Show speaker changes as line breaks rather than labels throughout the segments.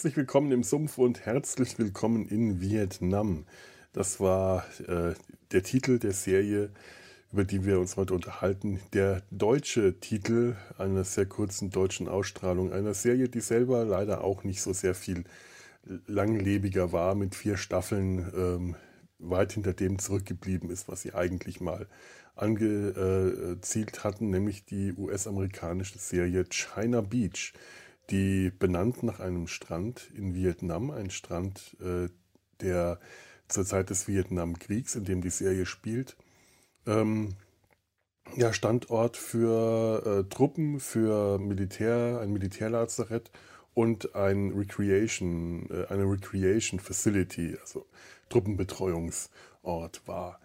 Herzlich willkommen im Sumpf und herzlich willkommen in Vietnam. Das war äh, der Titel der Serie, über die wir uns heute unterhalten. Der deutsche Titel einer sehr kurzen deutschen Ausstrahlung einer Serie, die selber leider auch nicht so sehr viel langlebiger war, mit vier Staffeln ähm, weit hinter dem zurückgeblieben ist, was sie eigentlich mal angezielt hatten, nämlich die US-amerikanische Serie China Beach, die benannt nach einem Strand in Vietnam, ein Strand, äh, der zur Zeit des Vietnamkriegs, in dem die Serie spielt, ähm, ja, Standort für äh, Truppen, für Militär, ein Militärlazarett und ein Recreation, äh, eine Recreation Facility, also Truppenbetreuungsort war.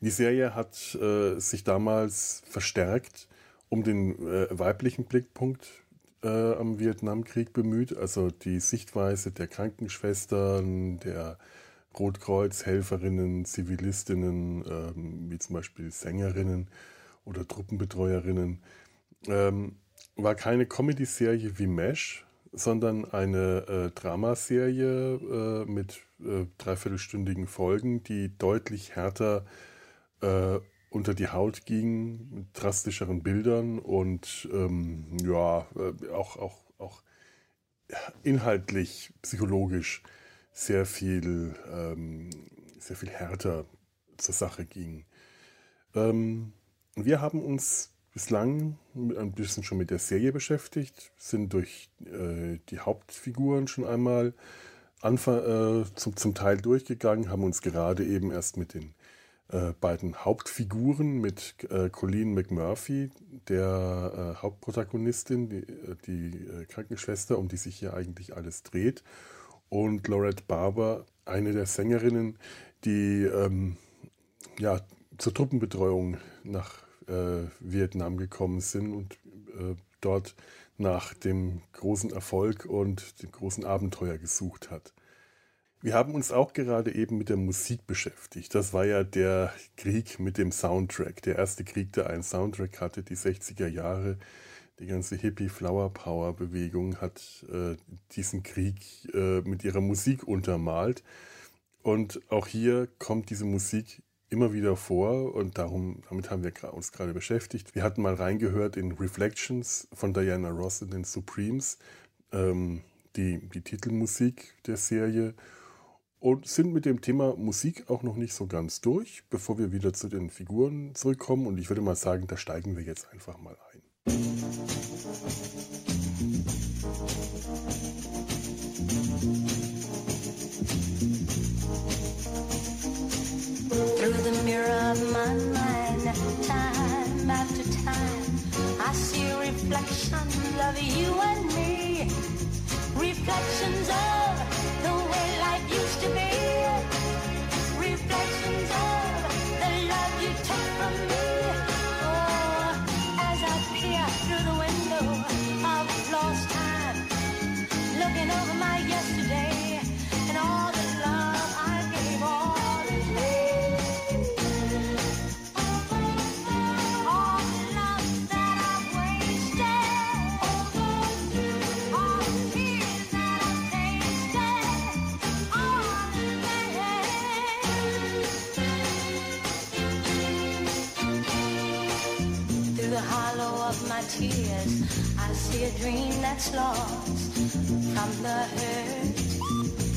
Die Serie hat äh, sich damals verstärkt um den äh, weiblichen Blickpunkt äh, am Vietnamkrieg bemüht, also die Sichtweise der Krankenschwestern, der Rotkreuz-Helferinnen, Zivilistinnen, ähm, wie zum Beispiel Sängerinnen oder Truppenbetreuerinnen. Ähm, war keine Comedy-Serie wie Mesh, sondern eine äh, Dramaserie äh, mit äh, dreiviertelstündigen Folgen, die deutlich härter äh, unter die Haut ging, mit drastischeren Bildern und ähm, ja, äh, auch, auch, auch inhaltlich, psychologisch sehr viel, ähm, sehr viel härter zur Sache ging. Ähm, wir haben uns bislang ein bisschen schon mit der Serie beschäftigt, sind durch äh, die Hauptfiguren schon einmal Anfang, äh, zum, zum Teil durchgegangen, haben uns gerade eben erst mit den äh, beiden Hauptfiguren, mit äh, Colleen McMurphy, der äh, Hauptprotagonistin, die, äh, die äh, Krankenschwester, um die sich hier eigentlich alles dreht, und Lorette Barber, eine der Sängerinnen, die ähm, ja, zur Truppenbetreuung nach Vietnam gekommen sind und dort nach dem großen Erfolg und dem großen Abenteuer gesucht hat. Wir haben uns auch gerade eben mit der Musik beschäftigt. Das war ja der Krieg mit dem Soundtrack. Der erste Krieg, der einen Soundtrack hatte, die 60er Jahre. Die ganze Hippie-Flower-Power-Bewegung hat äh, diesen Krieg äh, mit ihrer Musik untermalt. Und auch hier kommt diese Musik immer wieder vor und darum, damit haben wir uns gerade beschäftigt. Wir hatten mal reingehört in Reflections von Diana Ross in den Supremes, ähm, die, die Titelmusik der Serie und sind mit dem Thema Musik auch noch nicht so ganz durch, bevor wir wieder zu den Figuren zurückkommen. Und ich würde mal sagen, da steigen wir jetzt einfach mal ein. Through the mirror of my mind, time after time, I see reflections of you and me. Reflections of dream that's lost from the hurt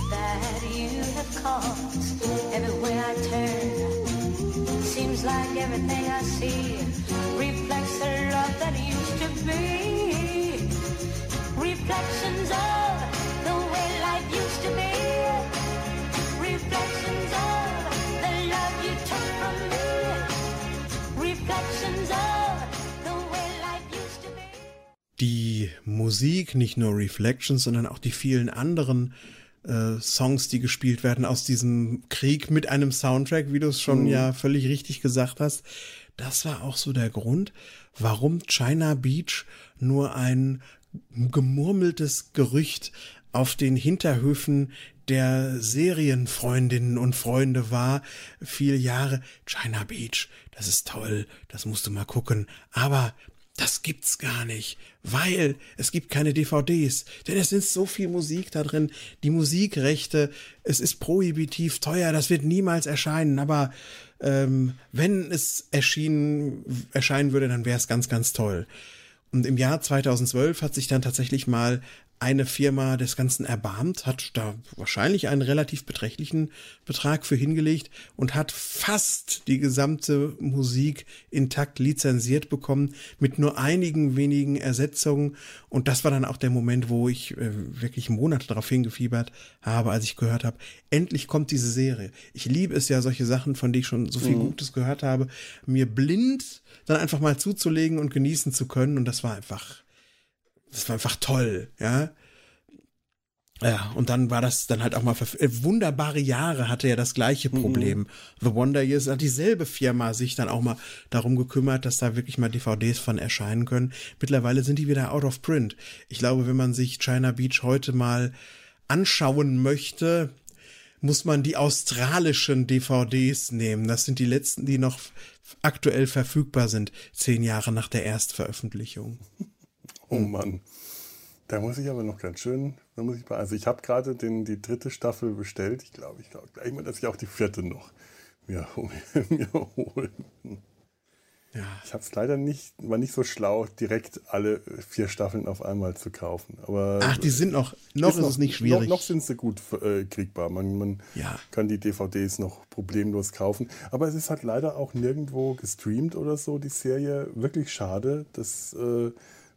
that you have caused. Everywhere I turn, seems like everything I see reflects the love that used to be. Reflections of Musik, nicht nur Reflections, sondern auch die vielen anderen äh, Songs, die gespielt werden aus diesem Krieg mit einem Soundtrack, wie du es schon mhm. ja völlig richtig gesagt hast. Das war auch so der Grund, warum China Beach nur ein gemurmeltes Gerücht auf den Hinterhöfen der Serienfreundinnen und Freunde war, viele Jahre China Beach, das ist toll, das musst du mal gucken, aber
das gibt's gar nicht, weil es gibt keine DVDs, denn es ist so viel Musik da drin, die Musikrechte, es ist prohibitiv teuer, das wird niemals erscheinen, aber ähm, wenn es erschienen, erscheinen würde, dann wäre es ganz, ganz toll. Und im Jahr 2012 hat sich dann tatsächlich mal eine Firma des Ganzen erbarmt, hat da wahrscheinlich einen relativ beträchtlichen Betrag für hingelegt und hat fast die gesamte Musik intakt lizenziert bekommen, mit nur einigen wenigen Ersetzungen. Und das war dann auch der Moment, wo ich äh, wirklich Monate darauf hingefiebert habe, als ich gehört habe, endlich kommt diese Serie. Ich liebe es ja, solche Sachen, von denen ich schon so viel mhm. Gutes gehört habe, mir blind dann einfach mal zuzulegen und genießen zu können. Und das war einfach das war einfach toll, ja. Ja, und dann war das dann halt auch mal äh, wunderbare Jahre hatte ja das gleiche mhm. Problem. Mhm. The Wonder Years hat dieselbe Firma sich dann auch mal darum gekümmert, dass da wirklich mal DVDs von erscheinen können. Mittlerweile sind die wieder out of print. Ich glaube, wenn man sich China Beach heute mal anschauen möchte, muss man die australischen DVDs nehmen. Das sind die letzten, die noch aktuell verfügbar sind, zehn Jahre nach der Erstveröffentlichung.
Oh Mann. Da muss ich aber noch ganz schön, da muss ich also ich habe gerade die dritte Staffel bestellt. Ich glaube, ich glaube gleich mal, dass ich auch die vierte noch mir, mir hole. Ja. Ich habe es leider nicht, war nicht so schlau, direkt alle vier Staffeln auf einmal zu kaufen. Aber
Ach, die sind noch, noch ist, ist noch, es nicht schwierig.
Noch, noch sind sie gut äh, kriegbar. Man, man ja. kann die DVDs noch problemlos kaufen. Aber es ist halt leider auch nirgendwo gestreamt oder so, die Serie. Wirklich schade. Das äh,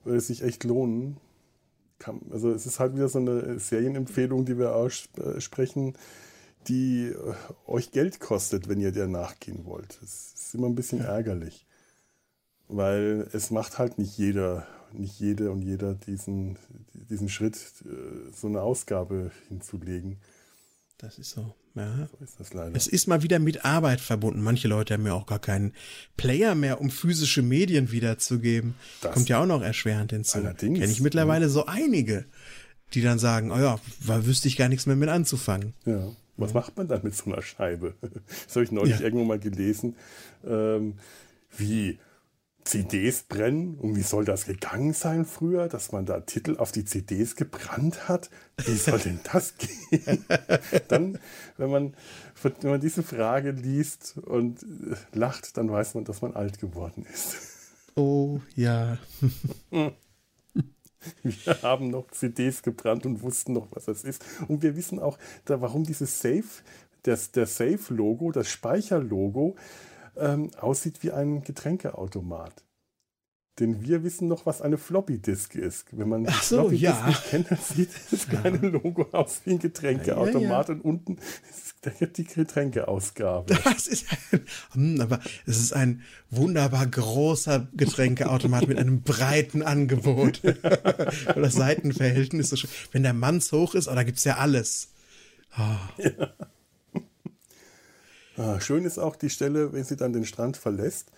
würde sich echt lohnen. Also es ist halt wieder so eine Serienempfehlung, die wir aussprechen, die äh, euch Geld kostet, wenn ihr der nachgehen wollt. Das ist immer ein bisschen ja. ärgerlich. Weil es macht halt nicht jeder, nicht jede und jeder diesen, diesen Schritt, äh, so eine Ausgabe hinzulegen.
Das ist so. Ja. So ist das leider. Es ist mal wieder mit Arbeit verbunden. Manche Leute haben ja auch gar keinen Player mehr, um physische Medien wiederzugeben. Das Kommt ja auch noch erschwerend hinzu. Allerdings. Kenne ich mittlerweile ja. so einige, die dann sagen, oh ja, da wüsste ich gar nichts mehr mit anzufangen.
Ja. Was ja. macht man dann mit so einer Scheibe? Das habe ich neulich ja. irgendwo mal gelesen. Ähm, wie CDs brennen. Und wie soll das gegangen sein früher, dass man da Titel auf die CDs gebrannt hat? Wie soll denn das gehen? dann, wenn man, wenn man diese Frage liest und äh, lacht, dann weiß man, dass man alt geworden ist.
Oh ja.
Wir haben noch CDs gebrannt und wussten noch, was das ist. Und wir wissen auch, da, warum dieses Safe, das, der Safe-Logo, das Speicherlogo, ähm, aussieht wie ein Getränkeautomat. Denn wir wissen noch, was eine Floppy Disk ist. Wenn man
Ach so, Floppy ja.
nicht kennt, dann sieht das kleine Logo aus wie ein Getränkeautomat ja, ja. und unten ist die Getränkeausgabe.
Das ist ein, hm, aber es ist ein wunderbar großer Getränkeautomat mit einem breiten Angebot. das Seitenverhältnis ist so schön. Wenn der Manns hoch ist, oh, da gibt es ja alles. Oh. Ja.
Ah, schön ist auch die Stelle, wenn sie dann den Strand verlässt.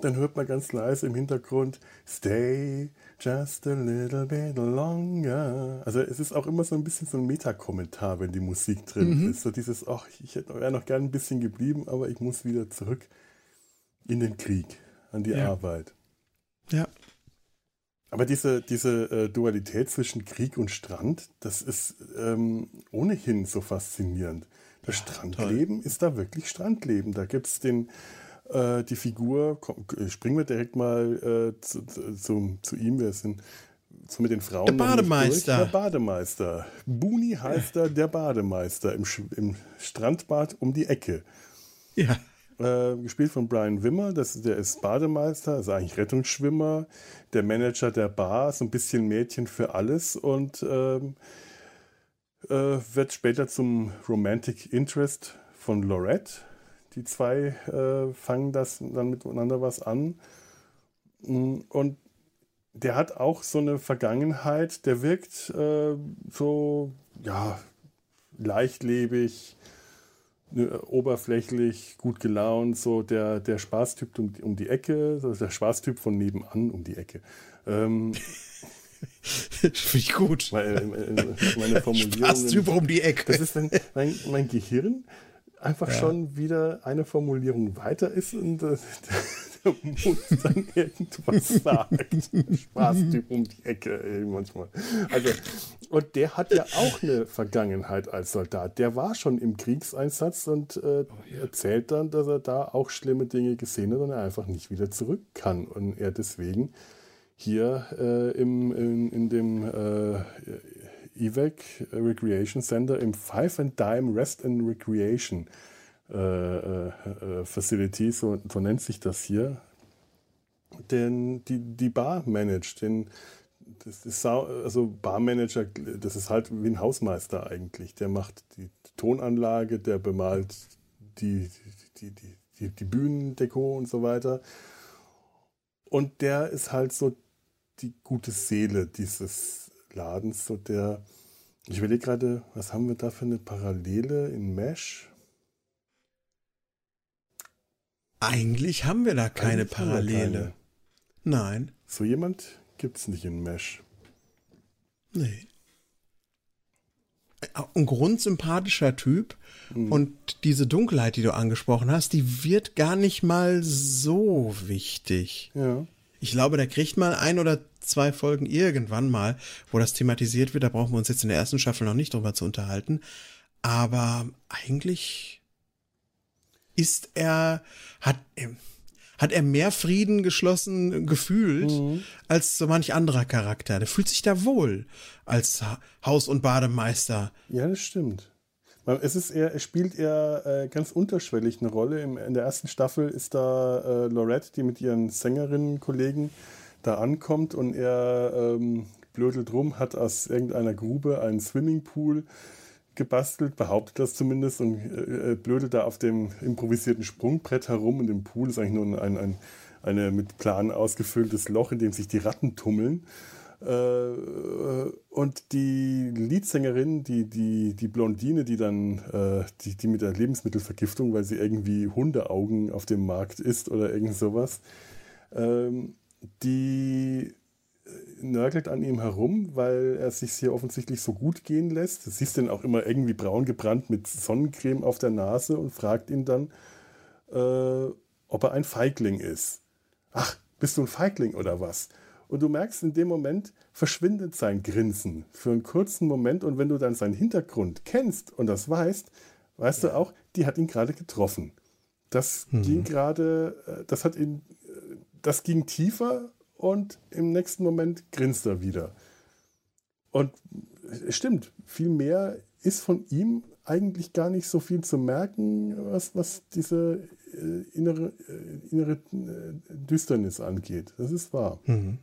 Dann hört man ganz leise im Hintergrund Stay just a little bit longer. Also es ist auch immer so ein bisschen so ein Metakommentar, wenn die Musik drin mhm. ist. So dieses, ach, ich wäre noch gern ein bisschen geblieben, aber ich muss wieder zurück in den Krieg, an die ja. Arbeit.
Ja.
Aber diese, diese äh, Dualität zwischen Krieg und Strand, das ist ähm, ohnehin so faszinierend. Das ja, Strandleben toll. ist da wirklich Strandleben. Da gibt es den, äh, die Figur, komm, springen wir direkt mal äh, zu, zu, zu, ihm, wir sind so mit den Frauen.
Der Bademeister.
Der Bademeister. Buni heißt er, der Bademeister im, im Strandbad um die Ecke.
Ja.
Äh, gespielt von Brian Wimmer, das, der ist Bademeister, also eigentlich Rettungsschwimmer, der Manager der Bar, so ein bisschen Mädchen für alles und ähm, äh, wird später zum Romantic Interest von Lorette. Die zwei äh, fangen das dann miteinander was an. Mm, und der hat auch so eine Vergangenheit, der wirkt äh, so, ja, leichtlebig, ne, oberflächlich, gut gelaunt, so der, der Spaßtyp um, um die Ecke, der Spaßtyp von nebenan um die Ecke. Ähm,
Finde ich gut.
Meine, meine Formulierung.
Spaßtyp um die Ecke.
Das ist mein, mein, mein Gehirn einfach ja. schon wieder eine Formulierung weiter ist und äh, der Mund dann irgendwas sagt. Spaßtyp um die Ecke ey, manchmal. Also, und der hat ja auch eine Vergangenheit als Soldat. Der war schon im Kriegseinsatz und äh, erzählt dann, dass er da auch schlimme Dinge gesehen hat und er einfach nicht wieder zurück kann. Und er deswegen hier äh, im, in, in dem äh, EVAC Recreation Center im Five and Dime Rest and Recreation äh, äh, äh, Facility, so, so, nennt sich das hier, den, die, die Bar managt. Den, das ist also Barmanager, das ist halt wie ein Hausmeister eigentlich. Der macht die Tonanlage, der bemalt die, die, die, die, die Bühnendeko und so weiter. Und der ist halt so die gute Seele dieses Ladens, so der, ich überlege gerade, was haben wir da für eine Parallele in Mesh?
Eigentlich haben wir da keine Eigentlich Parallele. Keine. Nein.
So jemand gibt es nicht in Mesh.
Nee. Ein grundsympathischer Typ. Mhm. Und diese Dunkelheit, die du angesprochen hast, die wird gar nicht mal so wichtig.
Ja.
Ich glaube, da kriegt man ein oder zwei Folgen irgendwann mal, wo das thematisiert wird. Da brauchen wir uns jetzt in der ersten Staffel noch nicht drüber zu unterhalten. Aber eigentlich ist er, hat, hat er mehr Frieden geschlossen gefühlt mhm. als so manch anderer Charakter. Der fühlt sich da wohl als Haus- und Bademeister.
Ja, das stimmt. Es ist eher, er spielt eher äh, ganz unterschwellig eine Rolle. Im, in der ersten Staffel ist da äh, Lorette, die mit ihren Sängerinnen-Kollegen da ankommt und er ähm, blödelt rum, hat aus irgendeiner Grube einen Swimmingpool gebastelt, behauptet das zumindest und äh, äh, blödelt da auf dem improvisierten Sprungbrett herum und im Pool ist eigentlich nur ein, ein eine mit Plan ausgefülltes Loch, in dem sich die Ratten tummeln. Äh, und die Leadsängerin, die, die, die Blondine, die dann, äh, die, die mit der Lebensmittelvergiftung, weil sie irgendwie Hundeaugen auf dem Markt isst oder irgend sowas, ähm, die nörgelt an ihm herum, weil er sich hier offensichtlich so gut gehen lässt. Du siehst ihn auch immer irgendwie braun gebrannt mit Sonnencreme auf der Nase und fragt ihn dann, äh, ob er ein Feigling ist. Ach, bist du ein Feigling oder was? Und du merkst, in dem Moment verschwindet sein Grinsen für einen kurzen Moment. Und wenn du dann seinen Hintergrund kennst und das weißt, weißt ja. du auch, die hat ihn gerade getroffen. Das mhm. ging gerade, äh, das hat ihn, äh, das ging tiefer und im nächsten Moment grinst er wieder. Und es stimmt, viel mehr ist von ihm eigentlich gar nicht so viel zu merken, was, was diese äh, innere, äh, innere äh, Düsternis angeht. Das ist wahr. Mhm.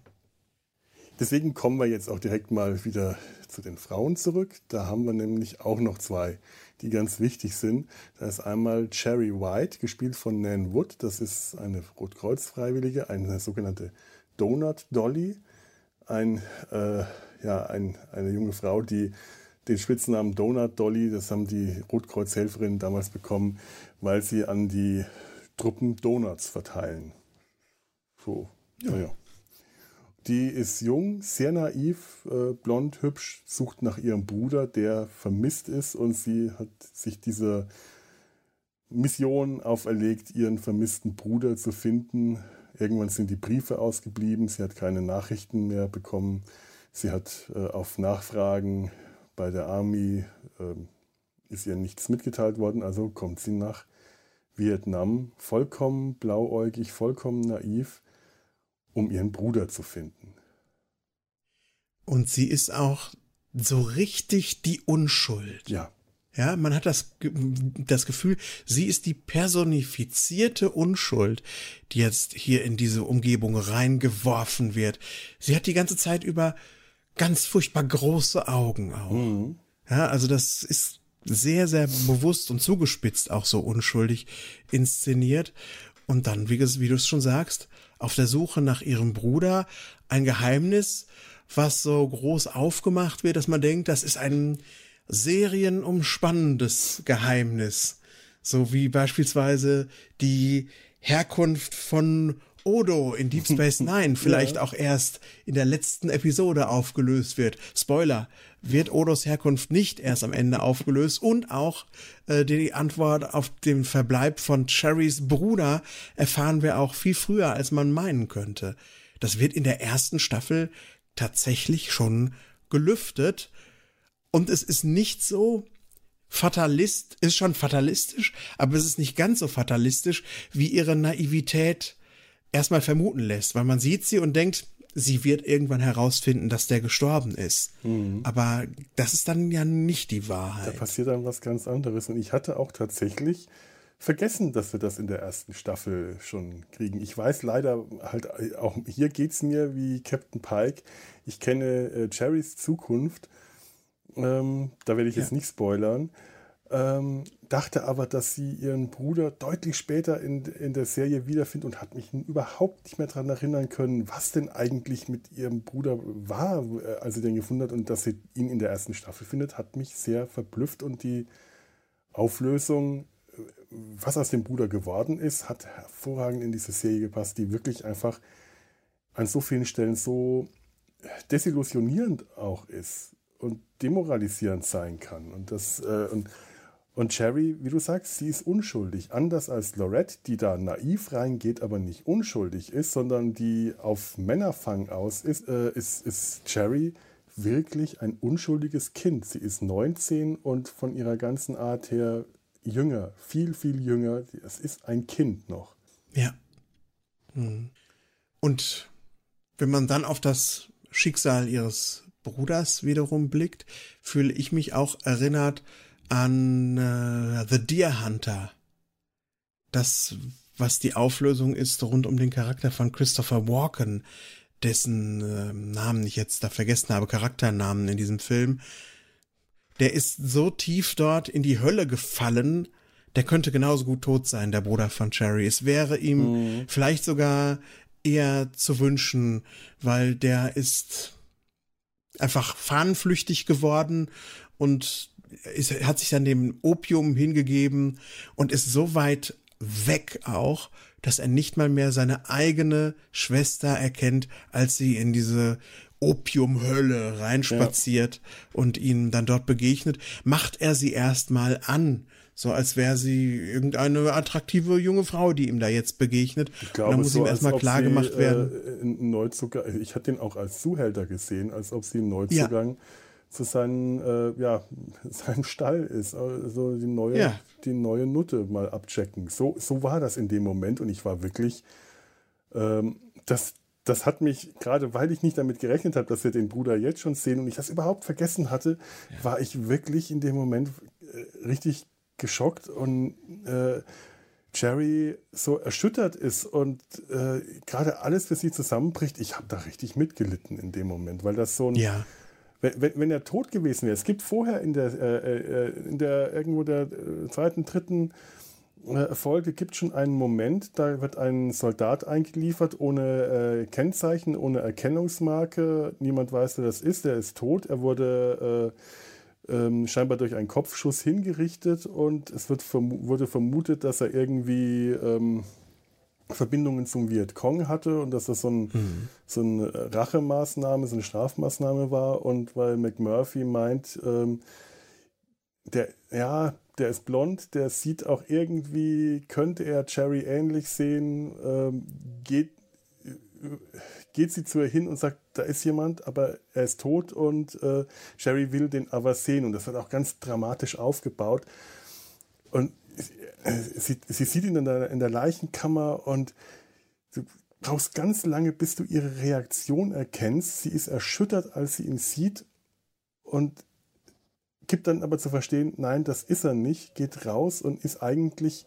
Deswegen kommen wir jetzt auch direkt mal wieder zu den Frauen zurück. Da haben wir nämlich auch noch zwei, die ganz wichtig sind. Da ist einmal Cherry White, gespielt von Nan Wood. Das ist eine Rotkreuz-Freiwillige, eine sogenannte Donut Dolly, ein, äh, ja, ein, eine junge Frau, die den Spitznamen Donut Dolly, das haben die Rotkreuzhelferinnen damals bekommen, weil sie an die Truppen Donuts verteilen. So, ja. naja. Die ist jung, sehr naiv, äh, blond, hübsch, sucht nach ihrem Bruder, der vermisst ist und sie hat sich diese Mission auferlegt, ihren vermissten Bruder zu finden. Irgendwann sind die Briefe ausgeblieben, sie hat keine Nachrichten mehr bekommen. Sie hat äh, auf Nachfragen bei der Army, äh, ist ihr nichts mitgeteilt worden, also kommt sie nach Vietnam, vollkommen blauäugig, vollkommen naiv, um ihren Bruder zu finden.
Und sie ist auch so richtig die Unschuld.
Ja.
Ja, man hat das, das Gefühl, sie ist die personifizierte Unschuld, die jetzt hier in diese Umgebung reingeworfen wird. Sie hat die ganze Zeit über ganz furchtbar große Augen auch. Mhm. Ja, also das ist sehr, sehr bewusst und zugespitzt auch so unschuldig inszeniert. Und dann, wie, wie du es schon sagst, auf der Suche nach ihrem Bruder ein Geheimnis, was so groß aufgemacht wird, dass man denkt, das ist ein serienumspannendes Geheimnis. So wie beispielsweise die Herkunft von Odo in Deep Space Nine vielleicht ja. auch erst in der letzten Episode aufgelöst wird. Spoiler, wird Odos Herkunft nicht erst am Ende aufgelöst und auch äh, die Antwort auf den Verbleib von Cherrys Bruder erfahren wir auch viel früher, als man meinen könnte. Das wird in der ersten Staffel tatsächlich schon gelüftet und es ist nicht so, Fatalist, ist schon fatalistisch, aber es ist nicht ganz so fatalistisch, wie ihre Naivität erstmal vermuten lässt, weil man sieht sie und denkt, sie wird irgendwann herausfinden, dass der gestorben ist. Mhm. Aber das ist dann ja nicht die Wahrheit.
Da passiert dann was ganz anderes. Und ich hatte auch tatsächlich vergessen, dass wir das in der ersten Staffel schon kriegen. Ich weiß leider halt, auch hier geht es mir wie Captain Pike. Ich kenne äh, Cherrys Zukunft. Ähm, da werde ich ja. jetzt nicht spoilern. Ähm, dachte aber, dass sie ihren Bruder deutlich später in, in der Serie wiederfindet und hat mich überhaupt nicht mehr daran erinnern können, was denn eigentlich mit ihrem Bruder war, äh, als sie den gefunden hat und dass sie ihn in der ersten Staffel findet, hat mich sehr verblüfft und die Auflösung, äh, was aus dem Bruder geworden ist, hat hervorragend in diese Serie gepasst, die wirklich einfach an so vielen Stellen so desillusionierend auch ist und demoralisierend sein kann. Und das äh, und und Cherry, wie du sagst, sie ist unschuldig. Anders als Lorette, die da naiv reingeht, aber nicht unschuldig ist, sondern die auf Männerfang aus ist, äh, ist, ist Cherry wirklich ein unschuldiges Kind. Sie ist 19 und von ihrer ganzen Art her jünger, viel, viel jünger. Es ist ein Kind noch.
Ja. Hm. Und wenn man dann auf das Schicksal ihres Bruders wiederum blickt, fühle ich mich auch erinnert an äh, The Deer Hunter. Das, was die Auflösung ist rund um den Charakter von Christopher Walken, dessen äh, Namen ich jetzt da vergessen habe, Charakternamen in diesem Film. Der ist so tief dort in die Hölle gefallen, der könnte genauso gut tot sein, der Bruder von Cherry. Es wäre ihm mhm. vielleicht sogar eher zu wünschen, weil der ist einfach fahnenflüchtig geworden und ist, hat sich dann dem Opium hingegeben und ist so weit weg auch, dass er nicht mal mehr seine eigene Schwester erkennt, als sie in diese Opiumhölle reinspaziert ja. und ihnen dann dort begegnet, macht er sie erstmal an, so als wäre sie irgendeine attraktive junge Frau, die ihm da jetzt begegnet.
Ich glaube, und dann muss so, ihm erstmal klar gemacht werden. Äh, Neuzugang, ich hatte ihn auch als Zuhälter gesehen, als ob sie einen Neuzugang ja zu seinem, äh, ja, seinem Stall ist. Also die neue, ja. die neue Nutte mal abchecken. So, so war das in dem Moment und ich war wirklich, ähm, das, das hat mich, gerade weil ich nicht damit gerechnet habe, dass wir den Bruder jetzt schon sehen und ich das überhaupt vergessen hatte, ja. war ich wirklich in dem Moment äh, richtig geschockt und äh, Jerry so erschüttert ist und äh, gerade alles für sie zusammenbricht. Ich habe da richtig mitgelitten in dem Moment, weil das so ein,
ja
wenn, wenn er tot gewesen wäre, es gibt vorher in der, äh, äh, in der irgendwo der äh, zweiten, dritten äh, Folge gibt schon einen Moment, da wird ein Soldat eingeliefert ohne äh, Kennzeichen, ohne Erkennungsmarke. Niemand weiß, wer das ist. Er ist tot. Er wurde äh, ähm, scheinbar durch einen Kopfschuss hingerichtet und es wird verm wurde vermutet, dass er irgendwie ähm, Verbindungen zum Vietcong hatte und dass das so, ein, mhm. so eine Rachemaßnahme, so eine Strafmaßnahme war. Und weil McMurphy meint, ähm, der, ja, der ist blond, der sieht auch irgendwie, könnte er Cherry ähnlich sehen, ähm, geht, geht sie zu ihr hin und sagt, da ist jemand, aber er ist tot und äh, will den aber sehen. Und das wird auch ganz dramatisch aufgebaut. Und sie, sie sieht ihn in der, in der Leichenkammer und du brauchst ganz lange, bis du ihre Reaktion erkennst. Sie ist erschüttert, als sie ihn sieht und gibt dann aber zu verstehen, nein, das ist er nicht, geht raus und ist eigentlich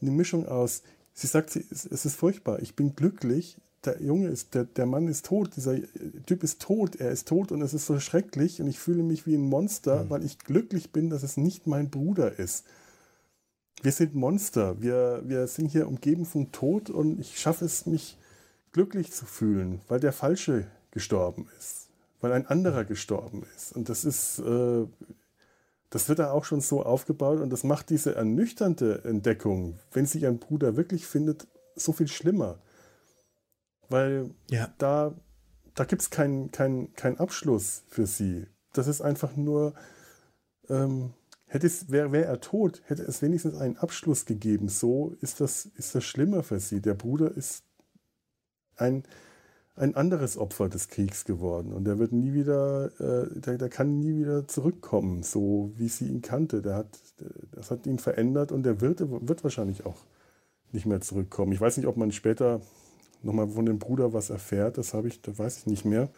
eine Mischung aus. Sie sagt, sie, es ist furchtbar, ich bin glücklich, der Junge ist, der, der Mann ist tot, dieser Typ ist tot, er ist tot und es ist so schrecklich und ich fühle mich wie ein Monster, mhm. weil ich glücklich bin, dass es nicht mein Bruder ist wir sind Monster. Wir, wir sind hier umgeben vom Tod und ich schaffe es, mich glücklich zu fühlen, weil der Falsche gestorben ist, weil ein anderer gestorben ist. Und das ist, äh, das wird da auch schon so aufgebaut und das macht diese ernüchternde Entdeckung, wenn sie ihren Bruder wirklich findet, so viel schlimmer. Weil ja. da, da gibt es keinen kein, kein Abschluss für sie. Das ist einfach nur, ähm, hätte es, wäre wär er tot, hätte es wenigstens einen Abschluss gegeben. So ist das, ist das schlimmer für sie. Der Bruder ist ein, ein anderes Opfer des Kriegs geworden und der wird nie wieder, äh, der, der kann nie wieder zurückkommen, so wie sie ihn kannte. Der hat, das hat ihn verändert und der wird, wird wahrscheinlich auch nicht mehr zurückkommen. Ich weiß nicht, ob man später nochmal von dem Bruder was erfährt, das habe ich, da weiß ich nicht mehr.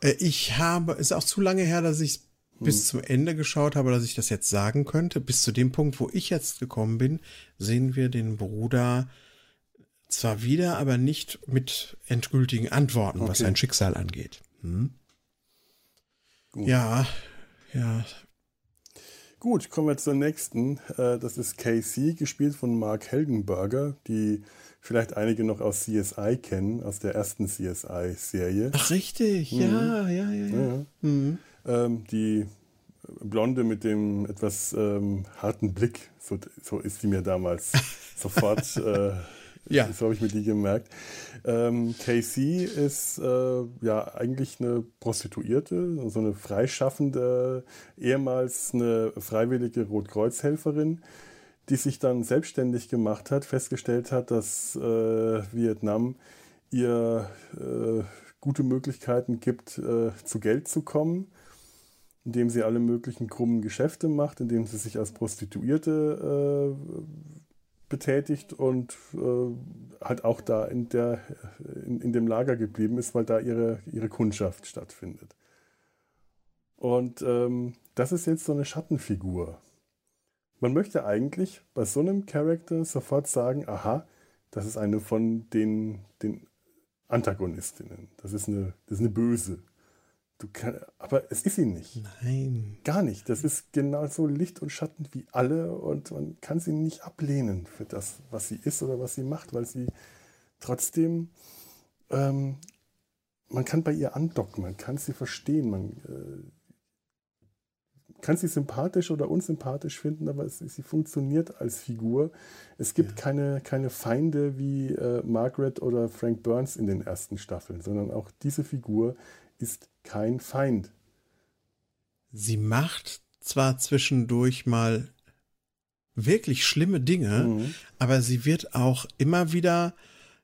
Äh, ich habe, ist auch zu lange her, dass ich. Bis zum Ende geschaut habe, dass ich das jetzt sagen könnte. Bis zu dem Punkt, wo ich jetzt gekommen bin, sehen wir den Bruder zwar wieder, aber nicht mit endgültigen Antworten, okay. was sein Schicksal angeht. Hm? Ja, ja.
Gut, kommen wir zur nächsten. Äh, das ist Casey, gespielt von Mark Helgenberger, die vielleicht einige noch aus CSI kennen, aus der ersten CSI-Serie.
Ach, richtig, mhm. ja, ja, ja. ja. ja.
Mhm. Ähm, die Blonde mit dem etwas ähm, harten Blick, so, so ist sie mir damals sofort äh, ja. So habe ich mir die gemerkt. Ähm, KC ist äh, ja eigentlich eine Prostituierte, so eine freischaffende, ehemals eine freiwillige Rotkreuzhelferin, die sich dann selbstständig gemacht hat, festgestellt hat, dass äh, Vietnam ihr äh, gute Möglichkeiten gibt, äh, zu Geld zu kommen indem sie alle möglichen krummen Geschäfte macht, indem sie sich als Prostituierte äh, betätigt und äh, halt auch da in, der, in, in dem Lager geblieben ist, weil da ihre, ihre Kundschaft stattfindet. Und ähm, das ist jetzt so eine Schattenfigur. Man möchte eigentlich bei so einem Charakter sofort sagen, aha, das ist eine von den, den Antagonistinnen. Das ist eine, das ist eine Böse. Du kann, aber es ist sie nicht.
Nein.
Gar nicht. Das ist genauso Licht und Schatten wie alle und man kann sie nicht ablehnen für das, was sie ist oder was sie macht, weil sie trotzdem, ähm, man kann bei ihr andocken, man kann sie verstehen, man äh, kann sie sympathisch oder unsympathisch finden, aber es, sie funktioniert als Figur. Es gibt ja. keine, keine Feinde wie äh, Margaret oder Frank Burns in den ersten Staffeln, sondern auch diese Figur ist kein Feind.
Sie macht zwar zwischendurch mal wirklich schlimme Dinge, mhm. aber sie wird auch immer wieder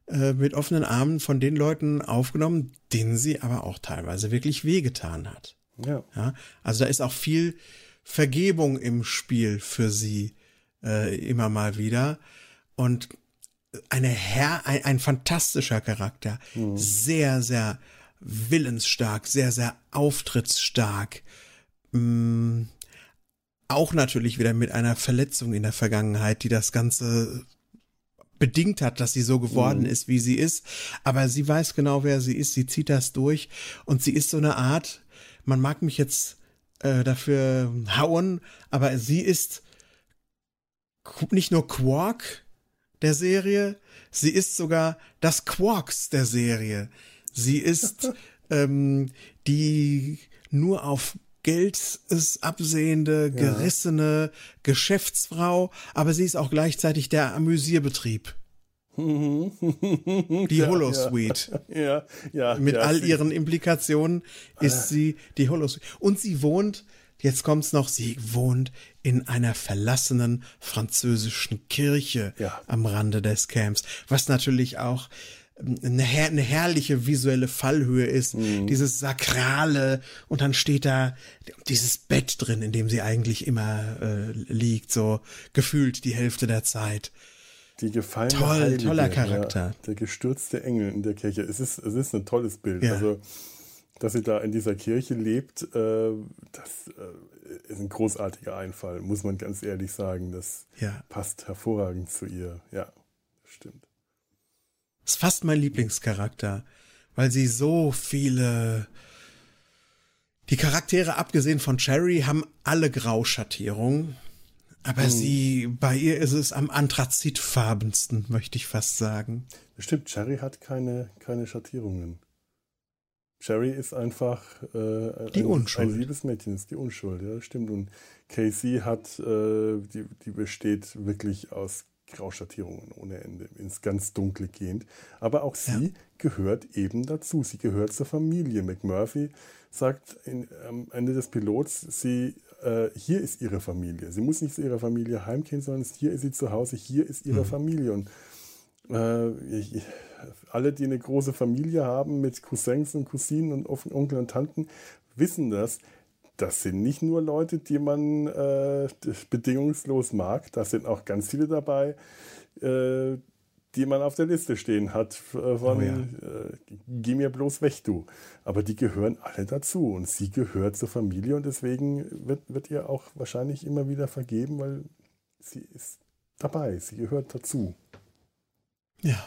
äh, mit offenen Armen von den Leuten aufgenommen, denen sie aber auch teilweise wirklich wehgetan hat.
Ja.
ja also da ist auch viel Vergebung im Spiel für sie äh, immer mal wieder und eine Herr, ein, ein fantastischer Charakter, mhm. sehr, sehr willensstark, sehr, sehr auftrittsstark. Mm, auch natürlich wieder mit einer Verletzung in der Vergangenheit, die das Ganze bedingt hat, dass sie so geworden mhm. ist, wie sie ist. Aber sie weiß genau, wer sie ist. Sie zieht das durch und sie ist so eine Art, man mag mich jetzt äh, dafür hauen, aber sie ist nicht nur Quark der Serie, sie ist sogar das Quarks der Serie. Sie ist ähm, die nur auf Geld ist absehende, gerissene ja. Geschäftsfrau, aber sie ist auch gleichzeitig der Amüsierbetrieb. die Holosuite.
Ja, ja, ja.
Mit
ja,
all ihren Implikationen ist ah. sie die Holosuite. Und sie wohnt, jetzt kommt's noch, sie wohnt in einer verlassenen französischen Kirche ja. am Rande des Camps, was natürlich auch eine, her eine herrliche visuelle Fallhöhe ist, mhm. dieses sakrale und dann steht da dieses Bett drin, in dem sie eigentlich immer äh, liegt, so gefühlt die Hälfte der Zeit.
Die gefallene
Toll, Heilige, toller Charakter.
Ja, der gestürzte Engel in der Kirche. Es ist, es ist ein tolles Bild. Ja. Also, dass sie da in dieser Kirche lebt, äh, das äh, ist ein großartiger Einfall, muss man ganz ehrlich sagen. Das
ja.
passt hervorragend zu ihr. Ja, stimmt
ist fast mein Lieblingscharakter, weil sie so viele die Charaktere, abgesehen von Cherry, haben alle Grauschattierungen. Aber hm. sie, bei ihr ist es am anthrazitfarbensten, möchte ich fast sagen.
Stimmt, Cherry hat keine, keine Schattierungen. Cherry ist einfach äh,
die ein, Unschuld.
ein liebes Mädchen, ist die Unschuld, ja, stimmt. Und Casey hat, äh, die, die besteht wirklich aus Grauschattierungen ohne Ende, ins ganz Dunkle gehend. Aber auch sie ja. gehört eben dazu. Sie gehört zur Familie. McMurphy sagt in, am Ende des Pilots, sie, äh, hier ist ihre Familie. Sie muss nicht zu ihrer Familie heimgehen, sondern hier ist sie zu Hause, hier ist ihre mhm. Familie. Und äh, ich, alle, die eine große Familie haben mit Cousins und Cousinen und Onkel und Tanten, wissen das. Das sind nicht nur Leute, die man äh, bedingungslos mag, da sind auch ganz viele dabei, äh, die man auf der Liste stehen hat äh, von oh ja. äh, geh mir bloß weg, du. Aber die gehören alle dazu und sie gehört zur Familie und deswegen wird, wird ihr auch wahrscheinlich immer wieder vergeben, weil sie ist dabei, sie gehört dazu.
Ja.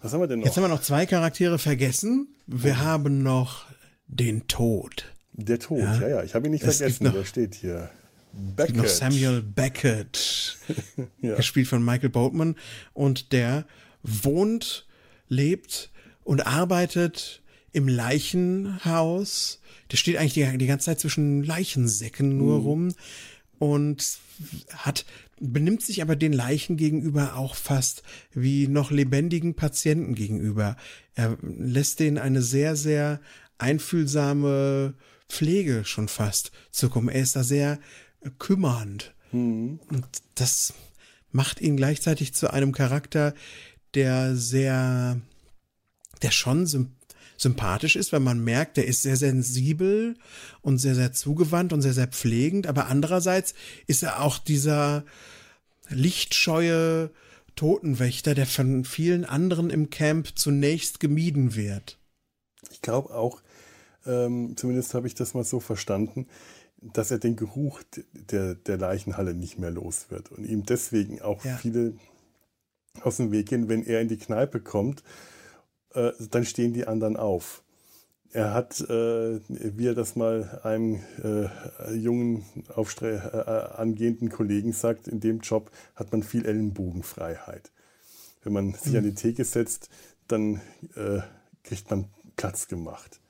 Was haben wir denn noch?
Jetzt haben wir noch zwei Charaktere vergessen. Wir oh. haben noch den Tod.
Der Tod, ja, ja. ja. Ich habe ihn nicht es vergessen. Noch, der steht hier.
Beckett. Noch Samuel Beckett, ja. gespielt von Michael Boatman. Und der wohnt, lebt und arbeitet im Leichenhaus. Der steht eigentlich die, die ganze Zeit zwischen Leichensäcken nur mhm. rum und hat benimmt sich aber den Leichen gegenüber auch fast wie noch lebendigen Patienten gegenüber. Er lässt denen eine sehr, sehr einfühlsame Pflege schon fast zukommen. Er ist da sehr kümmernd. Mhm. Und das macht ihn gleichzeitig zu einem Charakter, der sehr, der schon sympathisch ist, weil man merkt, der ist sehr sensibel und sehr, sehr zugewandt und sehr, sehr pflegend. Aber andererseits ist er auch dieser lichtscheue Totenwächter, der von vielen anderen im Camp zunächst gemieden wird.
Ich glaube auch, ähm, zumindest habe ich das mal so verstanden, dass er den Geruch der, der Leichenhalle nicht mehr los wird und ihm deswegen auch ja. viele aus dem Weg gehen, wenn er in die Kneipe kommt, äh, dann stehen die anderen auf. Er hat, äh, wie er das mal einem äh, jungen, äh, angehenden Kollegen sagt, in dem Job hat man viel Ellenbogenfreiheit. Wenn man sich mhm. an die Theke setzt, dann äh, kriegt man Platz gemacht.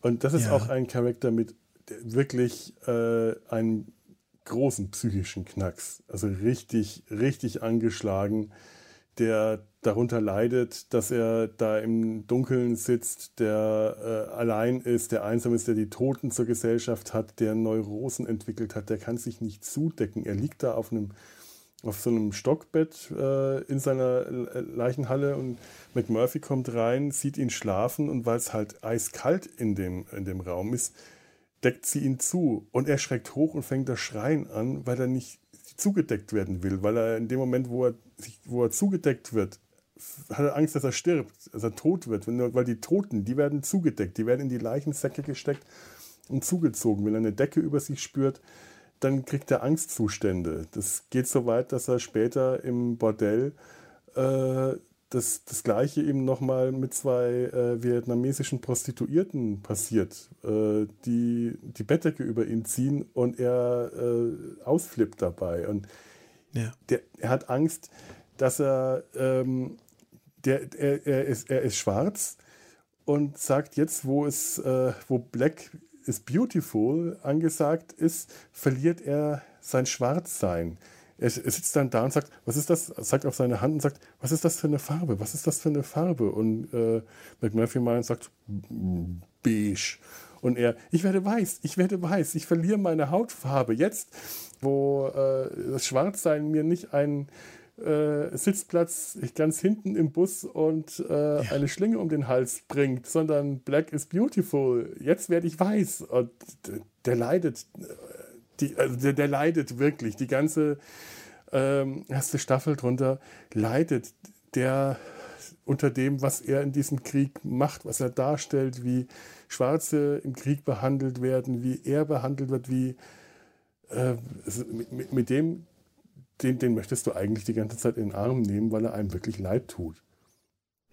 Und das ist ja. auch ein Charakter mit wirklich äh, einem großen psychischen Knacks. Also richtig, richtig angeschlagen, der darunter leidet, dass er da im Dunkeln sitzt, der äh, allein ist, der einsam ist, der die Toten zur Gesellschaft hat, der Neurosen entwickelt hat, der kann sich nicht zudecken. Er liegt da auf einem auf so einem Stockbett äh, in seiner Leichenhalle und McMurphy kommt rein, sieht ihn schlafen und weil es halt eiskalt in dem, in dem Raum ist, deckt sie ihn zu und er schreckt hoch und fängt das Schreien an, weil er nicht zugedeckt werden will, weil er in dem Moment, wo er, wo er zugedeckt wird, hat er Angst, dass er stirbt, dass er tot wird, weil die Toten, die werden zugedeckt, die werden in die Leichensäcke gesteckt und zugezogen. Wenn er eine Decke über sich spürt, dann kriegt er Angstzustände. Das geht so weit, dass er später im Bordell äh, das, das gleiche eben nochmal mit zwei äh, vietnamesischen Prostituierten passiert, äh, die die Bettdecke über ihn ziehen und er äh, ausflippt dabei. Und ja. der, er hat Angst, dass er, ähm, der, er, er, ist, er ist schwarz und sagt jetzt, wo, es, äh, wo Black is Beautiful angesagt ist, verliert er sein Schwarzsein. Er, er sitzt dann da und sagt, was ist das? Sagt auf seine Hand und sagt, was ist das für eine Farbe? Was ist das für eine Farbe? Und äh, McMurphy mal sagt, beige. Und er, ich werde weiß, ich werde weiß, ich verliere meine Hautfarbe. Jetzt, wo äh, das Schwarzsein mir nicht ein äh, Sitzplatz ganz hinten im Bus und äh, ja. eine Schlinge um den Hals bringt, sondern Black is beautiful. Jetzt werde ich weiß. Und der leidet, die, also der, der leidet wirklich. Die ganze ähm, erste Staffel drunter leidet der unter dem, was er in diesem Krieg macht, was er darstellt, wie Schwarze im Krieg behandelt werden, wie er behandelt wird, wie äh, mit, mit, dem den, den möchtest du eigentlich die ganze Zeit in den Arm nehmen, weil er einem wirklich leid tut.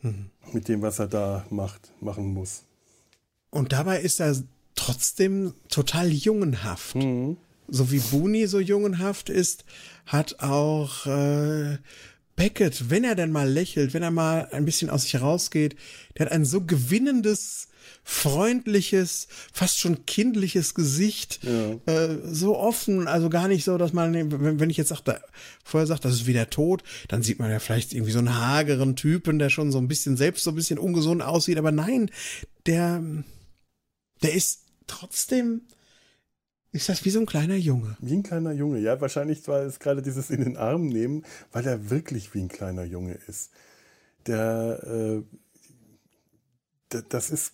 Mhm. Mit dem, was er da macht, machen muss.
Und dabei ist er trotzdem total jungenhaft. Mhm. So wie Booney so jungenhaft ist, hat auch äh, Beckett, wenn er denn mal lächelt, wenn er mal ein bisschen aus sich rausgeht, der hat ein so gewinnendes, freundliches, fast schon kindliches Gesicht, ja. äh, so offen, also gar nicht so, dass man, wenn, wenn ich jetzt sagte, vorher sagt, das ist wieder tot, dann sieht man ja vielleicht irgendwie so einen hageren Typen, der schon so ein bisschen selbst so ein bisschen ungesund aussieht, aber nein, der, der ist trotzdem ist das wie so ein kleiner Junge?
Wie ein kleiner Junge, ja. Wahrscheinlich war es gerade dieses in den Arm nehmen, weil er wirklich wie ein kleiner Junge ist. Der, äh, der das ist,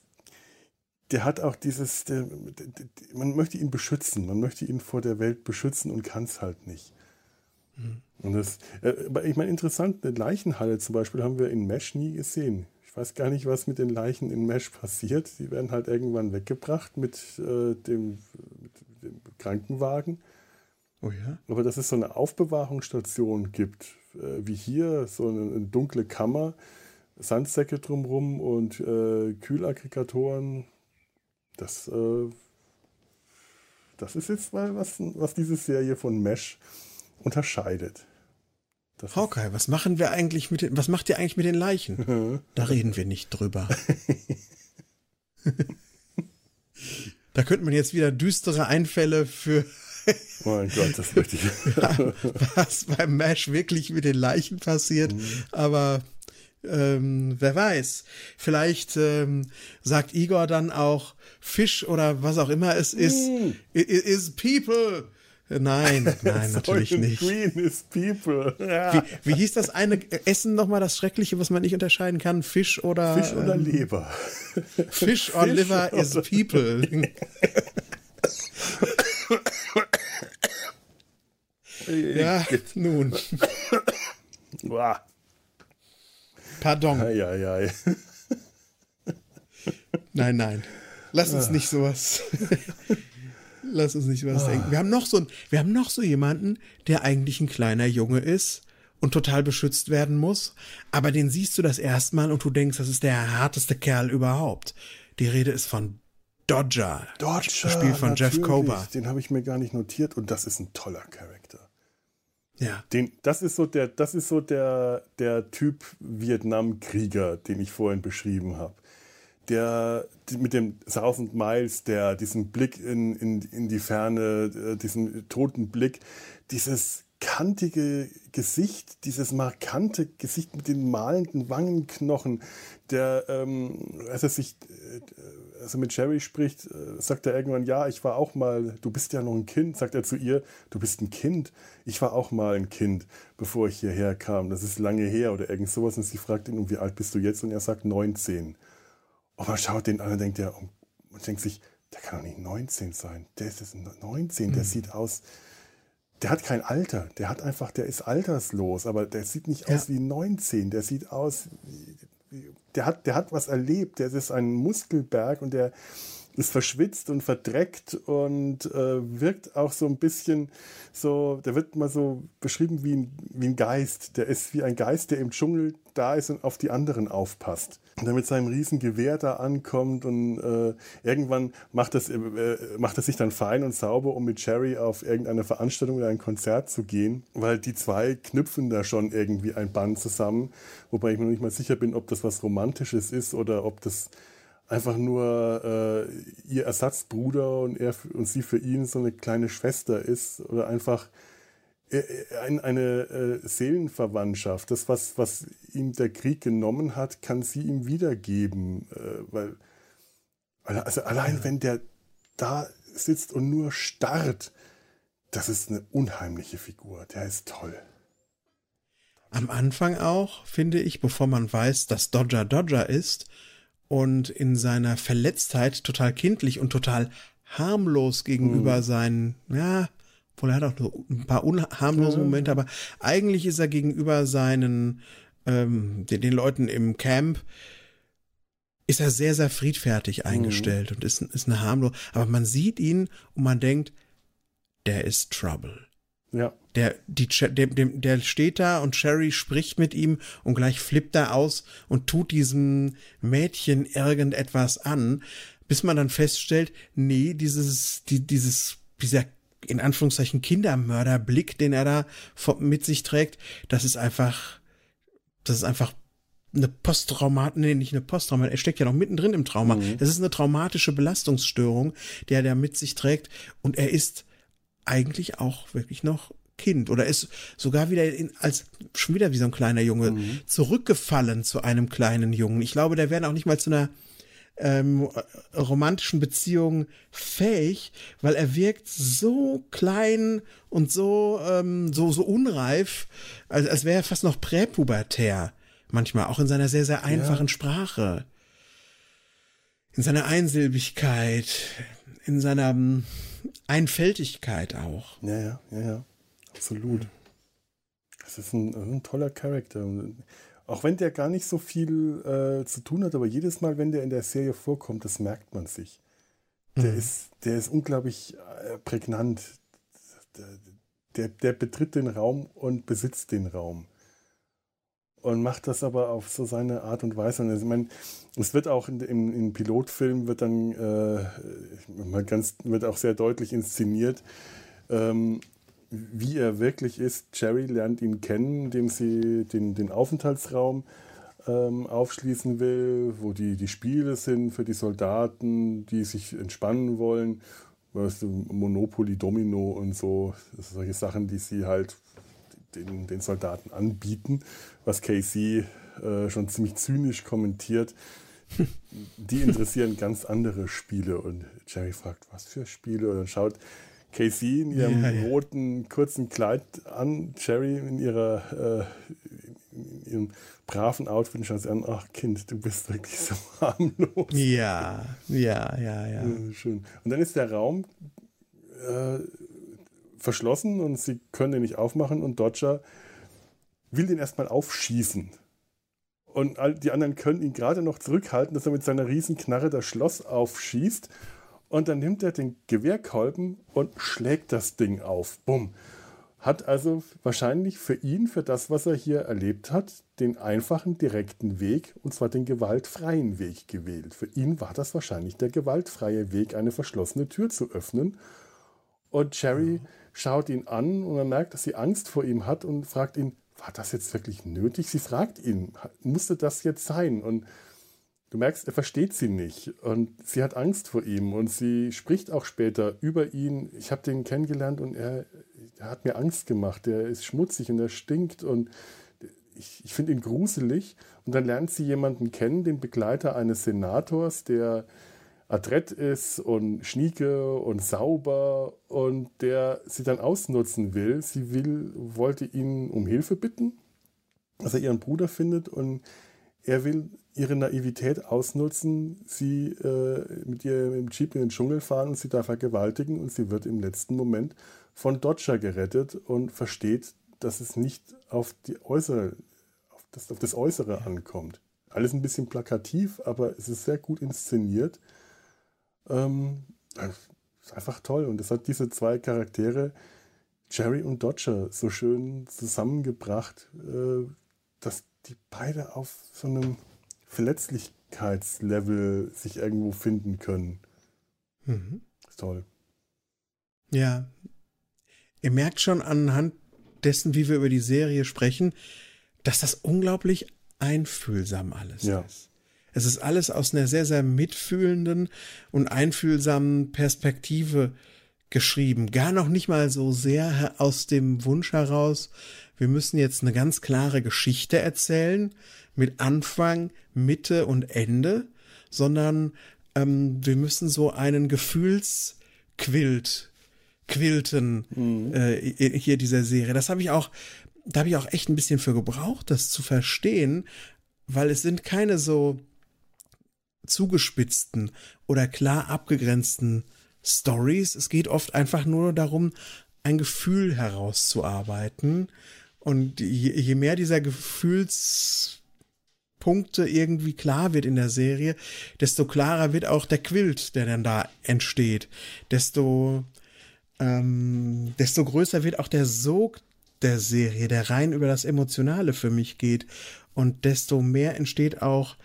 der hat auch dieses, der, der, man möchte ihn beschützen, man möchte ihn vor der Welt beschützen und kann es halt nicht. Mhm. Und das, äh, ich meine, interessant, eine Leichenhalle zum Beispiel haben wir in Mesh nie gesehen. Ich weiß gar nicht, was mit den Leichen in Mesh passiert. Die werden halt irgendwann weggebracht mit, äh, dem, mit dem Krankenwagen.
Oh ja.
Aber dass es so eine Aufbewahrungsstation gibt, äh, wie hier, so eine, eine, dunkle Kammer, Sandsäcke drumherum und äh, Kühlaggregatoren, das, äh, das ist jetzt mal was, was diese Serie von Mesh unterscheidet.
Das Hawkeye, was machen wir eigentlich mit den, was macht ihr eigentlich mit den Leichen? da reden wir nicht drüber. Da könnte man jetzt wieder düstere Einfälle für.
oh mein Gott, das möchte ich.
was beim Mash wirklich mit den Leichen passiert. Mhm. Aber ähm, wer weiß. Vielleicht ähm, sagt Igor dann auch Fisch oder was auch immer es ist. Mm. Is people. Nein, nein, natürlich nicht.
Green is people.
Ja. Wie, wie, hieß das eine Essen nochmal, das Schreckliche, was man nicht unterscheiden kann? Fisch oder.
Fisch oder ähm, Leber.
Fish or liver is people. ja, nun. Pardon.
Ei, ei, ei.
Nein, nein. Lass uns nicht sowas. Lass uns nicht was oh. denken. Wir haben noch so ein, wir haben noch so jemanden, der eigentlich ein kleiner Junge ist und total beschützt werden muss, aber den siehst du das erstmal und du denkst, das ist der härteste Kerl überhaupt. Die Rede ist von Dodger.
Dodger,
gespielt von Jeff Kober.
Den habe ich mir gar nicht notiert und das ist ein toller Charakter.
Ja.
Den, das ist so der, das ist so der, der Typ Vietnamkrieger, den ich vorhin beschrieben habe der mit dem Thousand Miles, der diesen Blick in, in, in die Ferne, äh, diesen toten Blick, dieses kantige Gesicht, dieses markante Gesicht mit den malenden Wangenknochen, der, ähm, als er sich, äh, als er mit Jerry spricht, äh, sagt er irgendwann, ja, ich war auch mal, du bist ja noch ein Kind, sagt er zu ihr, du bist ein Kind, ich war auch mal ein Kind, bevor ich hierher kam, das ist lange her oder irgend sowas und sie fragt ihn, wie alt bist du jetzt? Und er sagt 19. Und man schaut den an und denkt, ja, und denkt sich, der kann doch nicht 19 sein. Der ist jetzt 19, mhm. der sieht aus, der hat kein Alter. Der hat einfach, der ist alterslos, aber der sieht nicht ja. aus wie 19. Der sieht aus, der hat, der hat was erlebt. Der ist ein Muskelberg und der ist verschwitzt und verdreckt und äh, wirkt auch so ein bisschen so, der wird mal so beschrieben wie ein, wie ein Geist. Der ist wie ein Geist, der im Dschungel da ist und auf die anderen aufpasst. Und dann mit seinem riesen Gewehr da ankommt und äh, irgendwann macht, das, äh, macht er sich dann fein und sauber, um mit Cherry auf irgendeine Veranstaltung oder ein Konzert zu gehen, weil die zwei knüpfen da schon irgendwie ein Band zusammen, wobei ich mir noch nicht mal sicher bin, ob das was Romantisches ist oder ob das einfach nur äh, ihr Ersatzbruder und er und sie für ihn so eine kleine Schwester ist oder einfach ein, eine äh, Seelenverwandtschaft. Das, was, was ihm der Krieg genommen hat, kann sie ihm wiedergeben. Äh, weil, also allein wenn der da sitzt und nur starrt, das ist eine unheimliche Figur. Der ist toll.
Am Anfang auch, finde ich, bevor man weiß, dass Dodger Dodger ist, und in seiner Verletztheit total kindlich und total harmlos gegenüber mhm. seinen, ja, wohl er hat auch ein paar unharmlose. Momente, aber eigentlich ist er gegenüber seinen, ähm, den, den Leuten im Camp, ist er sehr, sehr friedfertig mhm. eingestellt mhm. und ist, ist eine harmlos, aber man sieht ihn und man denkt, der ist Trouble.
Ja.
Der, die, der, der steht da und Sherry spricht mit ihm und gleich flippt er aus und tut diesem Mädchen irgendetwas an, bis man dann feststellt, nee, dieses, die, dieses, dieser in Anführungszeichen Kindermörderblick, den er da mit sich trägt, das ist einfach, das ist einfach eine Posttraumat, nee, nicht eine Posttrauma, er steckt ja noch mittendrin im Trauma. Mhm. Das ist eine traumatische Belastungsstörung, die er da mit sich trägt. Und er ist eigentlich auch wirklich noch Kind oder ist sogar wieder in, als schon wieder wie so ein kleiner Junge mhm. zurückgefallen zu einem kleinen Jungen. Ich glaube, der wäre auch nicht mal zu einer ähm, romantischen Beziehung fähig, weil er wirkt so klein und so ähm, so so unreif, als, als wäre er fast noch präpubertär manchmal, auch in seiner sehr, sehr einfachen ja. Sprache. In seiner Einsilbigkeit, in seiner hm, Einfältigkeit auch.
Ja, ja, ja, ja. Absolut. Das ist ein, ein toller Charakter. Auch wenn der gar nicht so viel äh, zu tun hat, aber jedes Mal, wenn der in der Serie vorkommt, das merkt man sich. Der, mhm. ist, der ist unglaublich äh, prägnant. Der, der, der betritt den Raum und besitzt den Raum und macht das aber auf so seine Art und Weise. Und ich meine, es wird auch in, im, im Pilotfilm wird dann äh, mal ganz, wird auch sehr deutlich inszeniert, ähm, wie er wirklich ist. Jerry lernt ihn kennen, indem sie den, den Aufenthaltsraum ähm, aufschließen will, wo die, die Spiele sind für die Soldaten, die sich entspannen wollen. Weißt du, Monopoly, Domino und so, solche Sachen, die sie halt den, den Soldaten anbieten, was Casey äh, schon ziemlich zynisch kommentiert. Die interessieren ganz andere Spiele. Und Jerry fragt, was für Spiele? Und dann schaut Casey in ihrem ja, ja. roten, kurzen Kleid an, Jerry in ihrer äh, in ihrem braven Outfit und schaut sie an, ach Kind, du bist wirklich so harmlos.
Ja, ja, ja, ja.
Schön. Und dann ist der Raum äh, verschlossen und sie können den nicht aufmachen und Dodger will den erstmal aufschießen. Und die anderen können ihn gerade noch zurückhalten, dass er mit seiner Riesenknarre das Schloss aufschießt. Und dann nimmt er den Gewehrkolben und schlägt das Ding auf. Bumm. Hat also wahrscheinlich für ihn, für das, was er hier erlebt hat, den einfachen, direkten Weg, und zwar den gewaltfreien Weg gewählt. Für ihn war das wahrscheinlich der gewaltfreie Weg, eine verschlossene Tür zu öffnen. Und Jerry. Ja schaut ihn an und man merkt, dass sie Angst vor ihm hat und fragt ihn, war das jetzt wirklich nötig? Sie fragt ihn, musste das jetzt sein? Und du merkst, er versteht sie nicht und sie hat Angst vor ihm und sie spricht auch später über ihn. Ich habe den kennengelernt und er, er, hat mir Angst gemacht. Er ist schmutzig und er stinkt und ich, ich finde ihn gruselig. Und dann lernt sie jemanden kennen, den Begleiter eines Senators, der adrett ist und schnieke und sauber und der sie dann ausnutzen will. Sie will, wollte ihn um Hilfe bitten, dass er ihren Bruder findet und er will ihre Naivität ausnutzen, sie äh, mit ihr im Jeep in den Dschungel fahren und sie da vergewaltigen und sie wird im letzten Moment von Dodger gerettet und versteht, dass es nicht auf, die äußere, auf, das, auf das Äußere ankommt. Alles ein bisschen plakativ, aber es ist sehr gut inszeniert. Ähm, ist einfach toll. Und das hat diese zwei Charaktere, Jerry und Dodger, so schön zusammengebracht, äh, dass die beide auf so einem Verletzlichkeitslevel sich irgendwo finden können. Mhm. Ist toll.
Ja. Ihr merkt schon anhand dessen, wie wir über die Serie sprechen, dass das unglaublich einfühlsam alles ja. ist. Es ist alles aus einer sehr, sehr mitfühlenden und einfühlsamen Perspektive geschrieben. Gar noch nicht mal so sehr aus dem Wunsch heraus, wir müssen jetzt eine ganz klare Geschichte erzählen mit Anfang, Mitte und Ende, sondern ähm, wir müssen so einen Gefühlsquilt quilten mhm. äh, hier dieser Serie. Das habe ich auch, da habe ich auch echt ein bisschen für gebraucht, das zu verstehen, weil es sind keine so zugespitzten oder klar abgegrenzten Stories. Es geht oft einfach nur darum, ein Gefühl herauszuarbeiten. Und je, je mehr dieser Gefühlspunkte irgendwie klar wird in der Serie, desto klarer wird auch der Quilt, der dann da entsteht. Desto, ähm, desto größer wird auch der Sog der Serie, der rein über das Emotionale für mich geht. Und desto mehr entsteht auch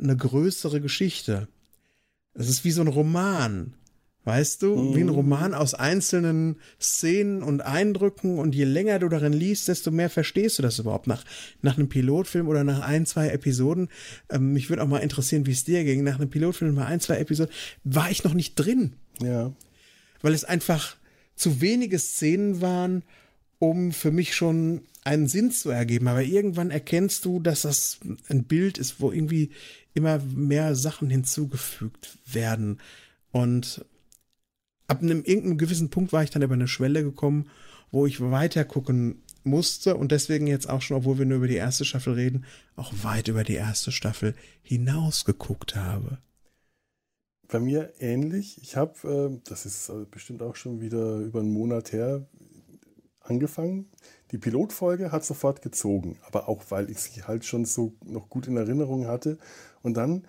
eine größere Geschichte. Es ist wie so ein Roman. Weißt du, mhm. wie ein Roman aus einzelnen Szenen und Eindrücken und je länger du darin liest, desto mehr verstehst du das überhaupt nach, nach einem Pilotfilm oder nach ein, zwei Episoden. Ähm, mich würde auch mal interessieren, wie es dir ging. Nach einem Pilotfilm, mal ein, zwei Episoden, war ich noch nicht drin.
Ja.
Weil es einfach zu wenige Szenen waren, um für mich schon einen Sinn zu ergeben. Aber irgendwann erkennst du, dass das ein Bild ist, wo irgendwie immer mehr Sachen hinzugefügt werden. Und ab einem irgendeinem gewissen Punkt war ich dann über eine Schwelle gekommen, wo ich weiter gucken musste und deswegen jetzt auch schon, obwohl wir nur über die erste Staffel reden, auch weit über die erste Staffel hinaus geguckt habe.
Bei mir ähnlich. Ich habe, äh, das ist äh, bestimmt auch schon wieder über einen Monat her, angefangen. Die Pilotfolge hat sofort gezogen, aber auch weil ich sie halt schon so noch gut in Erinnerung hatte. Und dann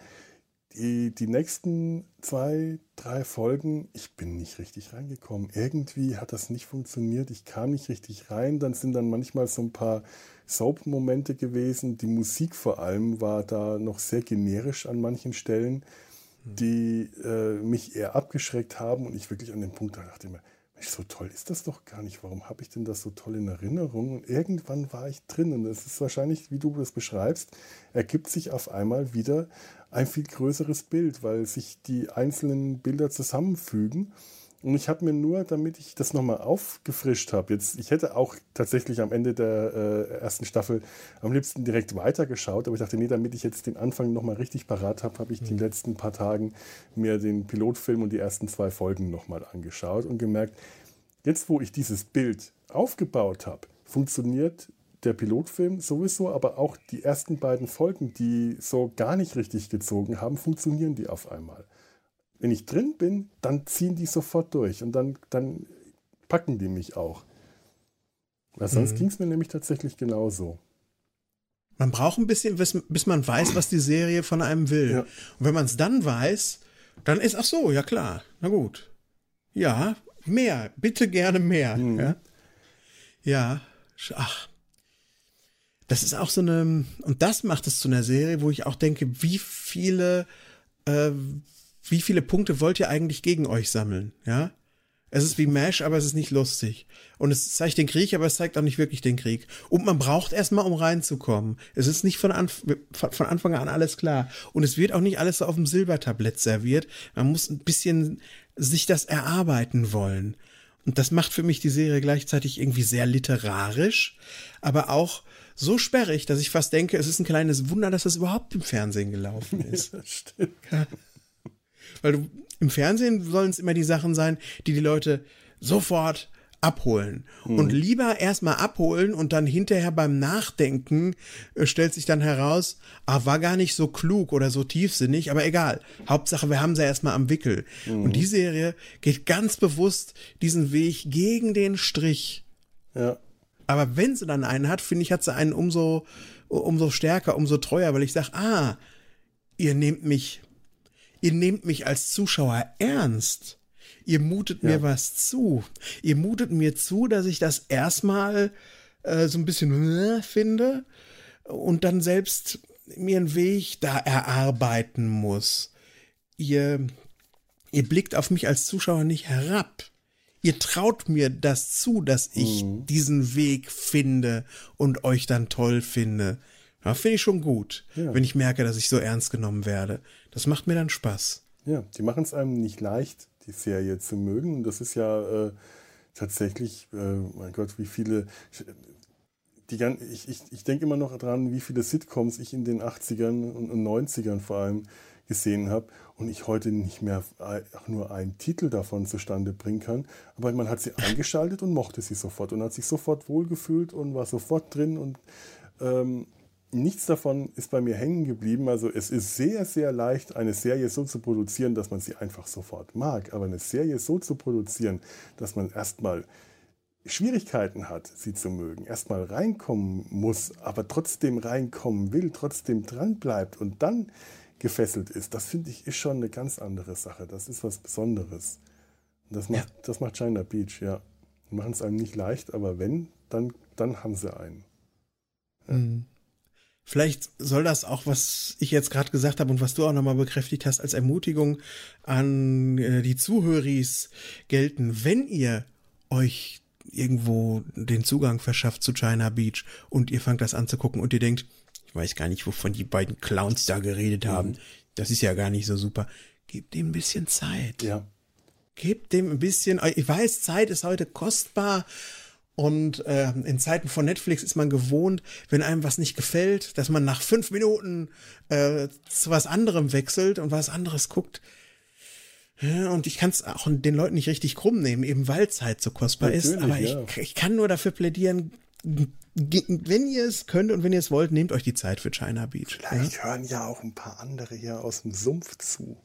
die, die nächsten zwei, drei Folgen, ich bin nicht richtig reingekommen. Irgendwie hat das nicht funktioniert. Ich kam nicht richtig rein. Dann sind dann manchmal so ein paar Soap-Momente gewesen. Die Musik vor allem war da noch sehr generisch an manchen Stellen, die äh, mich eher abgeschreckt haben. Und ich wirklich an dem Punkt da dachte immer, so toll ist das doch gar nicht. Warum habe ich denn das so toll in Erinnerung? Und irgendwann war ich drin. Und es ist wahrscheinlich, wie du das beschreibst, ergibt sich auf einmal wieder ein viel größeres Bild, weil sich die einzelnen Bilder zusammenfügen. Und ich habe mir nur, damit ich das nochmal aufgefrischt habe, jetzt, ich hätte auch tatsächlich am Ende der äh, ersten Staffel am liebsten direkt weitergeschaut, aber ich dachte, nee, damit ich jetzt den Anfang nochmal richtig parat habe, habe ich mhm. die letzten paar Tagen mir den Pilotfilm und die ersten zwei Folgen nochmal angeschaut und gemerkt, jetzt wo ich dieses Bild aufgebaut habe, funktioniert der Pilotfilm sowieso, aber auch die ersten beiden Folgen, die so gar nicht richtig gezogen haben, funktionieren die auf einmal. Wenn ich drin bin, dann ziehen die sofort durch und dann, dann packen die mich auch. Weil sonst mhm. ging es mir nämlich tatsächlich genauso.
Man braucht ein bisschen, bis, bis man weiß, was die Serie von einem will. Ja. Und wenn man es dann weiß, dann ist, ach so, ja klar, na gut. Ja, mehr, bitte gerne mehr. Mhm. Ja? ja, ach, das ist auch so eine, und das macht es zu einer Serie, wo ich auch denke, wie viele, äh, wie viele Punkte wollt ihr eigentlich gegen euch sammeln, ja? Es ist wie Mash, aber es ist nicht lustig. Und es zeigt den Krieg, aber es zeigt auch nicht wirklich den Krieg. Und man braucht erstmal, um reinzukommen. Es ist nicht von, Anf von Anfang an alles klar. Und es wird auch nicht alles so auf dem Silbertablett serviert. Man muss ein bisschen sich das erarbeiten wollen. Und das macht für mich die Serie gleichzeitig irgendwie sehr literarisch, aber auch so sperrig, dass ich fast denke, es ist ein kleines Wunder, dass das überhaupt im Fernsehen gelaufen ist. Ja, stimmt. Weil du, im Fernsehen sollen es immer die Sachen sein, die die Leute sofort abholen. Mhm. Und lieber erstmal abholen und dann hinterher beim Nachdenken äh, stellt sich dann heraus, ah, war gar nicht so klug oder so tiefsinnig, aber egal. Hauptsache, wir haben sie erstmal am Wickel. Mhm. Und die Serie geht ganz bewusst diesen Weg gegen den Strich.
Ja.
Aber wenn sie dann einen hat, finde ich, hat sie einen umso, umso stärker, umso treuer, weil ich sage, ah, ihr nehmt mich, ihr nehmt mich als Zuschauer ernst. Ihr mutet ja. mir was zu. Ihr mutet mir zu, dass ich das erstmal äh, so ein bisschen äh, finde und dann selbst mir einen Weg da erarbeiten muss. Ihr, ihr blickt auf mich als Zuschauer nicht herab ihr traut mir das zu, dass ich mhm. diesen Weg finde und euch dann toll finde. Ja, finde ich schon gut, ja. wenn ich merke, dass ich so ernst genommen werde. Das macht mir dann Spaß.
Ja, die machen es einem nicht leicht, die Serie zu mögen. Und das ist ja äh, tatsächlich, äh, mein Gott, wie viele. Die, ich, ich, ich denke immer noch dran, wie viele Sitcoms ich in den 80ern und 90ern vor allem gesehen habe und ich heute nicht mehr nur einen Titel davon zustande bringen kann. Aber man hat sie eingeschaltet und mochte sie sofort und hat sich sofort wohlgefühlt und war sofort drin und ähm, nichts davon ist bei mir hängen geblieben. Also es ist sehr, sehr leicht, eine Serie so zu produzieren, dass man sie einfach sofort mag. Aber eine Serie so zu produzieren, dass man erstmal Schwierigkeiten hat, sie zu mögen, erstmal reinkommen muss, aber trotzdem reinkommen will, trotzdem dran bleibt und dann gefesselt ist. Das finde ich ist schon eine ganz andere Sache. Das ist was Besonderes. Das macht, ja. das macht China Beach, ja. Machen es einem nicht leicht, aber wenn, dann, dann haben sie einen.
Ja. Mhm. Vielleicht soll das auch, was ich jetzt gerade gesagt habe und was du auch nochmal bekräftigt hast, als Ermutigung an äh, die Zuhöris gelten. Wenn ihr euch irgendwo den Zugang verschafft zu China Beach und ihr fangt das an zu gucken und ihr denkt, ich weiß gar nicht, wovon die beiden Clowns da geredet mhm. haben. Das ist ja gar nicht so super. Gebt dem ein bisschen Zeit.
Ja.
Gebt dem ein bisschen, ich weiß, Zeit ist heute kostbar. Und äh, in Zeiten von Netflix ist man gewohnt, wenn einem was nicht gefällt, dass man nach fünf Minuten äh, zu was anderem wechselt und was anderes guckt. Ja, und ich kann es auch den Leuten nicht richtig krumm nehmen, eben weil Zeit so kostbar Natürlich, ist. Aber ja. ich, ich kann nur dafür plädieren, wenn ihr es könnt und wenn ihr es wollt, nehmt euch die Zeit für China Beach.
Vielleicht ja? hören ja auch ein paar andere hier aus dem Sumpf zu.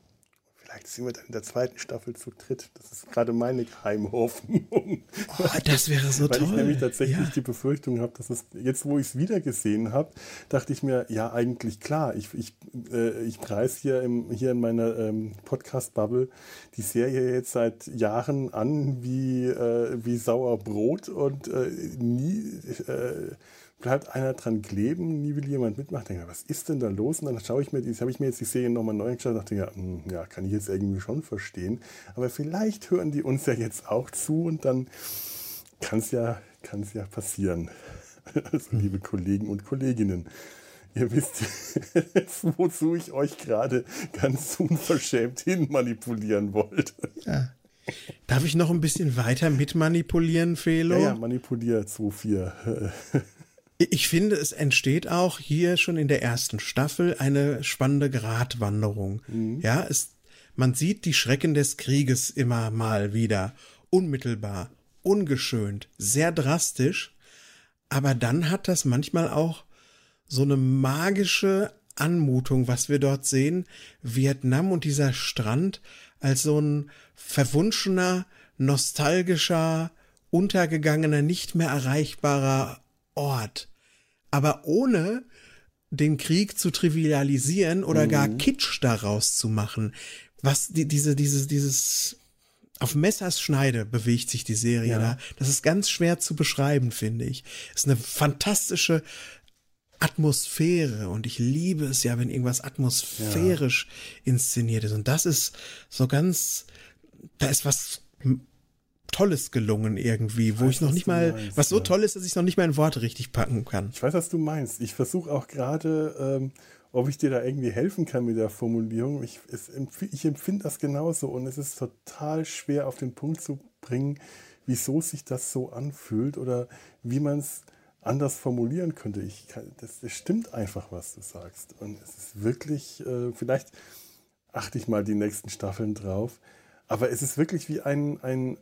Vielleicht sind wir dann in der zweiten Staffel zu dritt. Das ist gerade meine Geheimhoffnung.
Oh, das wäre so
Weil
toll.
Weil ich nämlich tatsächlich ja. die Befürchtung habe, dass es jetzt, wo ich es wieder gesehen habe, dachte ich mir, ja, eigentlich klar. Ich, ich, äh, ich preise hier, im, hier in meiner ähm, Podcast-Bubble die Serie jetzt seit Jahren an wie, äh, wie Sauerbrot und äh, nie äh, bleibt einer dran kleben, nie will jemand mitmachen. Denke, was ist denn da los? Und dann schaue ich mir, das habe ich mir jetzt die Serie nochmal neu angeschaut und dachte, ja, hm, ja, kann ich jetzt irgendwie schon verstehen. Aber vielleicht hören die uns ja jetzt auch zu und dann kann es ja, kann's ja passieren. Also, liebe Kollegen und Kolleginnen, ihr wisst jetzt, wozu ich euch gerade ganz unverschämt hin manipulieren wollte.
Ja. Darf ich noch ein bisschen weiter mitmanipulieren, Felo?
Ja, ja manipuliert so viel.
Ich finde, es entsteht auch hier schon in der ersten Staffel eine spannende Gratwanderung. Mhm. Ja, es, man sieht die Schrecken des Krieges immer mal wieder. Unmittelbar, ungeschönt, sehr drastisch. Aber dann hat das manchmal auch so eine magische Anmutung, was wir dort sehen. Vietnam und dieser Strand als so ein verwunschener, nostalgischer, untergegangener, nicht mehr erreichbarer Ort. Aber ohne den Krieg zu trivialisieren oder mhm. gar Kitsch daraus zu machen. Was die, diese, diese, dieses auf Messers Schneide bewegt sich die Serie ja. da. Das ist ganz schwer zu beschreiben, finde ich. Es ist eine fantastische Atmosphäre und ich liebe es ja, wenn irgendwas atmosphärisch ja. inszeniert ist. Und das ist so ganz, da ist was Tolles gelungen irgendwie, wo weiß, ich noch nicht mal, meinst, was so ja. toll ist, dass ich noch nicht mal in Worte richtig packen kann.
Ich weiß, was du meinst. Ich versuche auch gerade, ähm, ob ich dir da irgendwie helfen kann mit der Formulierung. Ich, es, ich empfinde das genauso und es ist total schwer auf den Punkt zu bringen, wieso sich das so anfühlt oder wie man es anders formulieren könnte. Ich kann, das, das, stimmt einfach, was du sagst. Und es ist wirklich, äh, vielleicht achte ich mal die nächsten Staffeln drauf, aber es ist wirklich wie ein, ein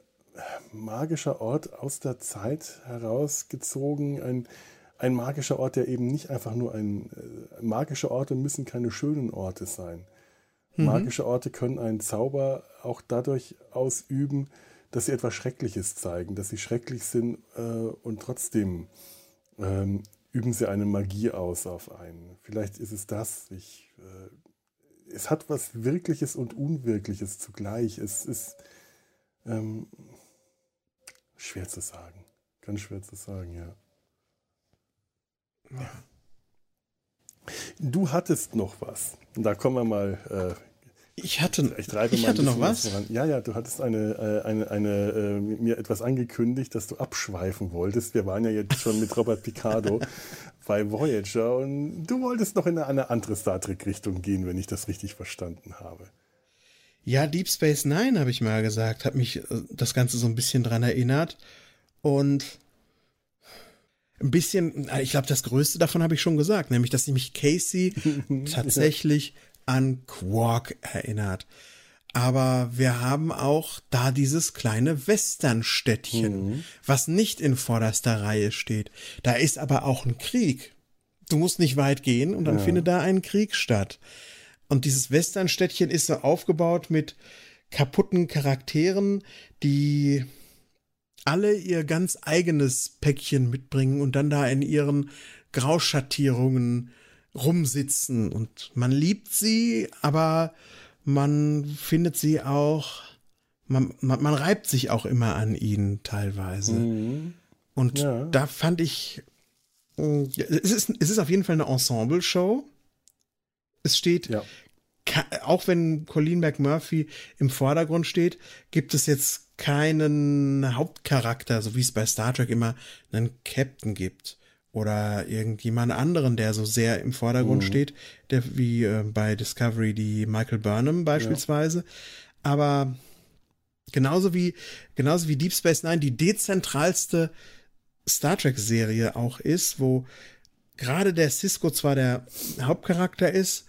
magischer Ort aus der Zeit herausgezogen. Ein, ein magischer Ort, der eben nicht einfach nur ein. Äh, magische Orte müssen keine schönen Orte sein. Mhm. Magische Orte können einen Zauber auch dadurch ausüben, dass sie etwas Schreckliches zeigen, dass sie schrecklich sind äh, und trotzdem ähm, üben sie eine Magie aus auf einen. Vielleicht ist es das. Ich, äh, es hat was Wirkliches und Unwirkliches zugleich. Es ist. Ähm, Schwer zu sagen. Ganz schwer zu sagen, ja. ja. Du hattest noch was. Da kommen wir mal. Äh,
ich hatte,
ich, ich hatte noch was. Voran. Ja, ja, du hattest eine, äh, eine, eine, äh, mir etwas angekündigt, dass du abschweifen wolltest. Wir waren ja jetzt schon mit Robert Picardo bei Voyager und du wolltest noch in eine andere Star Trek-Richtung gehen, wenn ich das richtig verstanden habe.
Ja, Deep Space Nine habe ich mal gesagt, hat mich äh, das Ganze so ein bisschen dran erinnert. Und ein bisschen, ich glaube, das Größte davon habe ich schon gesagt, nämlich, dass mich Casey tatsächlich an Quark erinnert. Aber wir haben auch da dieses kleine Westernstädtchen, mhm. was nicht in vorderster Reihe steht. Da ist aber auch ein Krieg. Du musst nicht weit gehen und dann ja. findet da ein Krieg statt. Und dieses Westernstädtchen ist so aufgebaut mit kaputten Charakteren, die alle ihr ganz eigenes Päckchen mitbringen und dann da in ihren Grauschattierungen rumsitzen. Und man liebt sie, aber man findet sie auch, man, man, man reibt sich auch immer an ihnen teilweise. Mhm. Und ja. da fand ich es, ist, es ist auf jeden Fall eine Ensemble-Show. Es steht, ja. Auch wenn Colleen McMurphy im Vordergrund steht, gibt es jetzt keinen Hauptcharakter, so wie es bei Star Trek immer einen Captain gibt oder irgendjemand anderen, der so sehr im Vordergrund mhm. steht, der wie äh, bei Discovery die Michael Burnham beispielsweise. Ja. Aber genauso wie genauso wie Deep Space Nine die dezentralste Star Trek Serie auch ist, wo gerade der Cisco zwar der Hauptcharakter ist,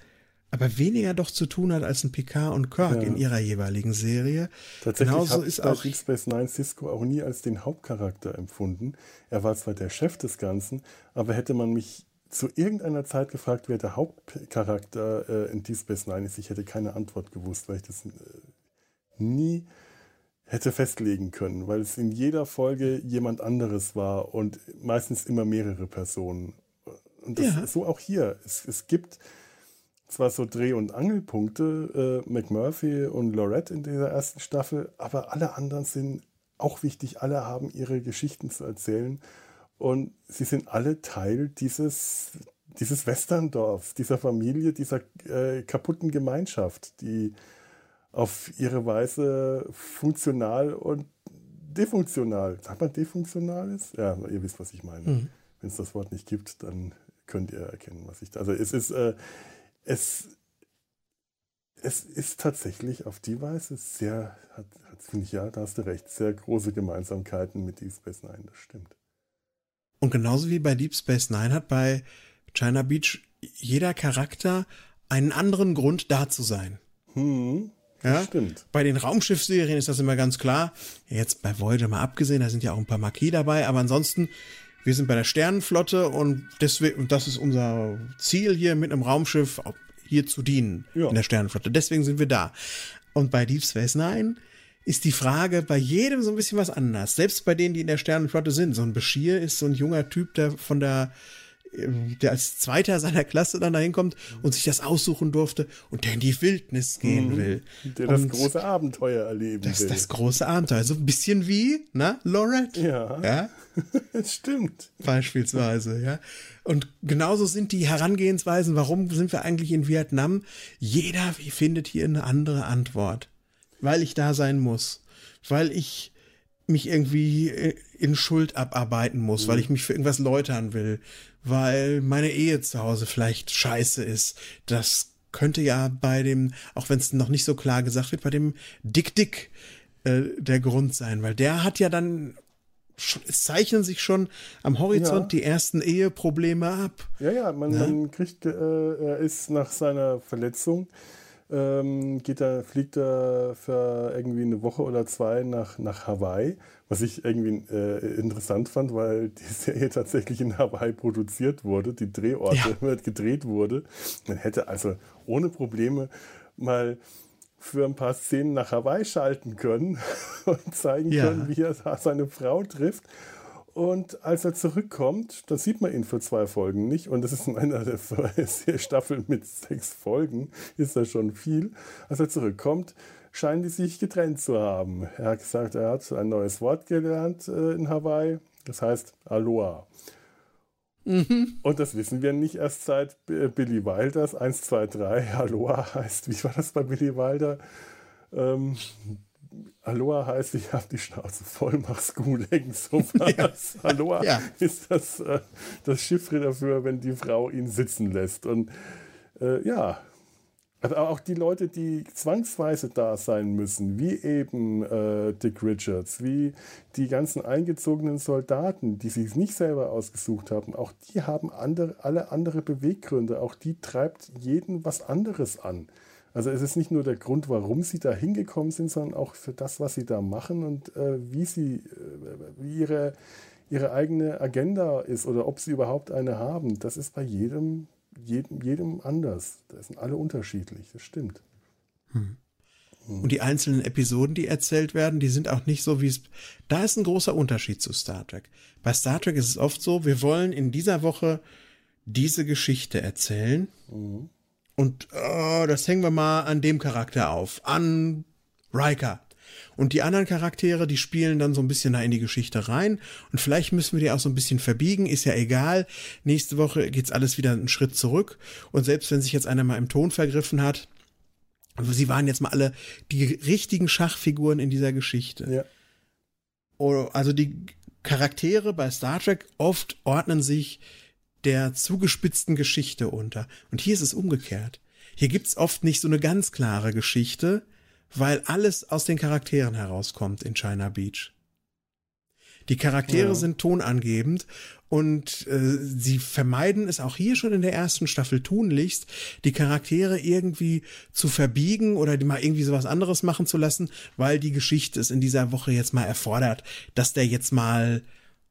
aber weniger doch zu tun hat als ein Picard und Kirk ja. in ihrer jeweiligen Serie.
Tatsächlich Genauso ist auch Deep Space Nine Cisco auch nie als den Hauptcharakter empfunden. Er war zwar der Chef des Ganzen, aber hätte man mich zu irgendeiner Zeit gefragt, wer der Hauptcharakter äh, in Deep Space Nine ist, ich hätte keine Antwort gewusst, weil ich das äh, nie hätte festlegen können, weil es in jeder Folge jemand anderes war und meistens immer mehrere Personen. Und das ja. ist so auch hier. Es, es gibt zwar so Dreh- und Angelpunkte, äh, McMurphy und Lorette in dieser ersten Staffel, aber alle anderen sind auch wichtig. Alle haben ihre Geschichten zu erzählen und sie sind alle Teil dieses, dieses Westerndorfs, dieser Familie, dieser äh, kaputten Gemeinschaft, die auf ihre Weise funktional und defunktional, sagt man defunktional ist? Ja, ihr wisst, was ich meine. Mhm. Wenn es das Wort nicht gibt, dann könnt ihr erkennen, was ich da. Also es ist, äh, es, es ist tatsächlich auf die Weise sehr, hat, hat finde ich, ja, da hast du recht, sehr große Gemeinsamkeiten mit Deep Space Nine, das stimmt.
Und genauso wie bei Deep Space Nine hat bei China Beach jeder Charakter einen anderen Grund da zu sein.
Hm, ja, stimmt.
Bei den Raumschiffserien ist das immer ganz klar. Jetzt bei Voyager mal abgesehen, da sind ja auch ein paar Marquis dabei, aber ansonsten wir sind bei der Sternenflotte und deswegen, und das ist unser Ziel hier mit einem Raumschiff hier zu dienen ja. in der Sternenflotte. Deswegen sind wir da. Und bei Deep Space Nine ist die Frage bei jedem so ein bisschen was anders. Selbst bei denen, die in der Sternenflotte sind. So ein Bashir ist so ein junger Typ, der von der der als Zweiter seiner Klasse dann dahin kommt und sich das aussuchen durfte und der in die Wildnis gehen mhm. will.
Der und das große Abenteuer erleben
das,
will.
Das große Abenteuer. So ein bisschen wie, na, Lorette?
Ja. Ja. das stimmt.
Beispielsweise, ja. Und genauso sind die Herangehensweisen, warum sind wir eigentlich in Vietnam? Jeder findet hier eine andere Antwort. Weil ich da sein muss. Weil ich mich irgendwie in Schuld abarbeiten muss, mhm. weil ich mich für irgendwas läutern will, weil meine Ehe zu Hause vielleicht scheiße ist. Das könnte ja bei dem, auch wenn es noch nicht so klar gesagt wird, bei dem Dick Dick äh, der Grund sein, weil der hat ja dann es zeichnen sich schon am Horizont ja. die ersten Eheprobleme ab.
Ja, ja, man, ja? man kriegt, äh, er ist nach seiner Verletzung ähm, geht er, fliegt er für irgendwie eine Woche oder zwei nach, nach Hawaii, was ich irgendwie äh, interessant fand, weil die Serie tatsächlich in Hawaii produziert wurde, die Drehorte ja. gedreht wurde. Man hätte also ohne Probleme mal für ein paar Szenen nach Hawaii schalten können und zeigen ja. können, wie er seine Frau trifft. Und als er zurückkommt, dann sieht man ihn für zwei Folgen nicht. Und das ist in einer der Staffel mit sechs Folgen, ist das schon viel. Als er zurückkommt, scheinen die sich getrennt zu haben. Er hat gesagt, er hat ein neues Wort gelernt äh, in Hawaii. Das heißt Aloha. Mhm. Und das wissen wir nicht erst seit Billy Wilders 1, 2, 3. Aloha heißt, wie war das bei Billy Wilder? Ähm, Aloha heißt, ich habe die Schnauze voll, mach's gut, irgend sowas. Ja. Aloha ja. ist das, äh, das Chiffre dafür, wenn die Frau ihn sitzen lässt. Und äh, ja, aber auch die Leute, die zwangsweise da sein müssen, wie eben äh, Dick Richards, wie die ganzen eingezogenen Soldaten, die sich nicht selber ausgesucht haben, auch die haben andere, alle andere Beweggründe. Auch die treibt jeden was anderes an. Also es ist nicht nur der Grund, warum sie da hingekommen sind, sondern auch für das, was sie da machen und äh, wie sie, äh, wie ihre, ihre eigene Agenda ist oder ob sie überhaupt eine haben. Das ist bei jedem, jedem, jedem anders. Das sind alle unterschiedlich, das stimmt.
Hm. Und die einzelnen Episoden, die erzählt werden, die sind auch nicht so, wie es. Da ist ein großer Unterschied zu Star Trek. Bei Star Trek ist es oft so, wir wollen in dieser Woche diese Geschichte erzählen. Mhm. Und oh, das hängen wir mal an dem Charakter auf, an Riker. Und die anderen Charaktere, die spielen dann so ein bisschen da in die Geschichte rein. Und vielleicht müssen wir die auch so ein bisschen verbiegen, ist ja egal. Nächste Woche geht's alles wieder einen Schritt zurück. Und selbst wenn sich jetzt einer mal im Ton vergriffen hat, sie waren jetzt mal alle die richtigen Schachfiguren in dieser Geschichte. Ja. Also die Charaktere bei Star Trek oft ordnen sich der zugespitzten Geschichte unter. Und hier ist es umgekehrt. Hier gibt's oft nicht so eine ganz klare Geschichte, weil alles aus den Charakteren herauskommt in China Beach. Die Charaktere ja. sind tonangebend und äh, sie vermeiden es auch hier schon in der ersten Staffel tunlichst, die Charaktere irgendwie zu verbiegen oder die mal irgendwie sowas anderes machen zu lassen, weil die Geschichte es in dieser Woche jetzt mal erfordert, dass der jetzt mal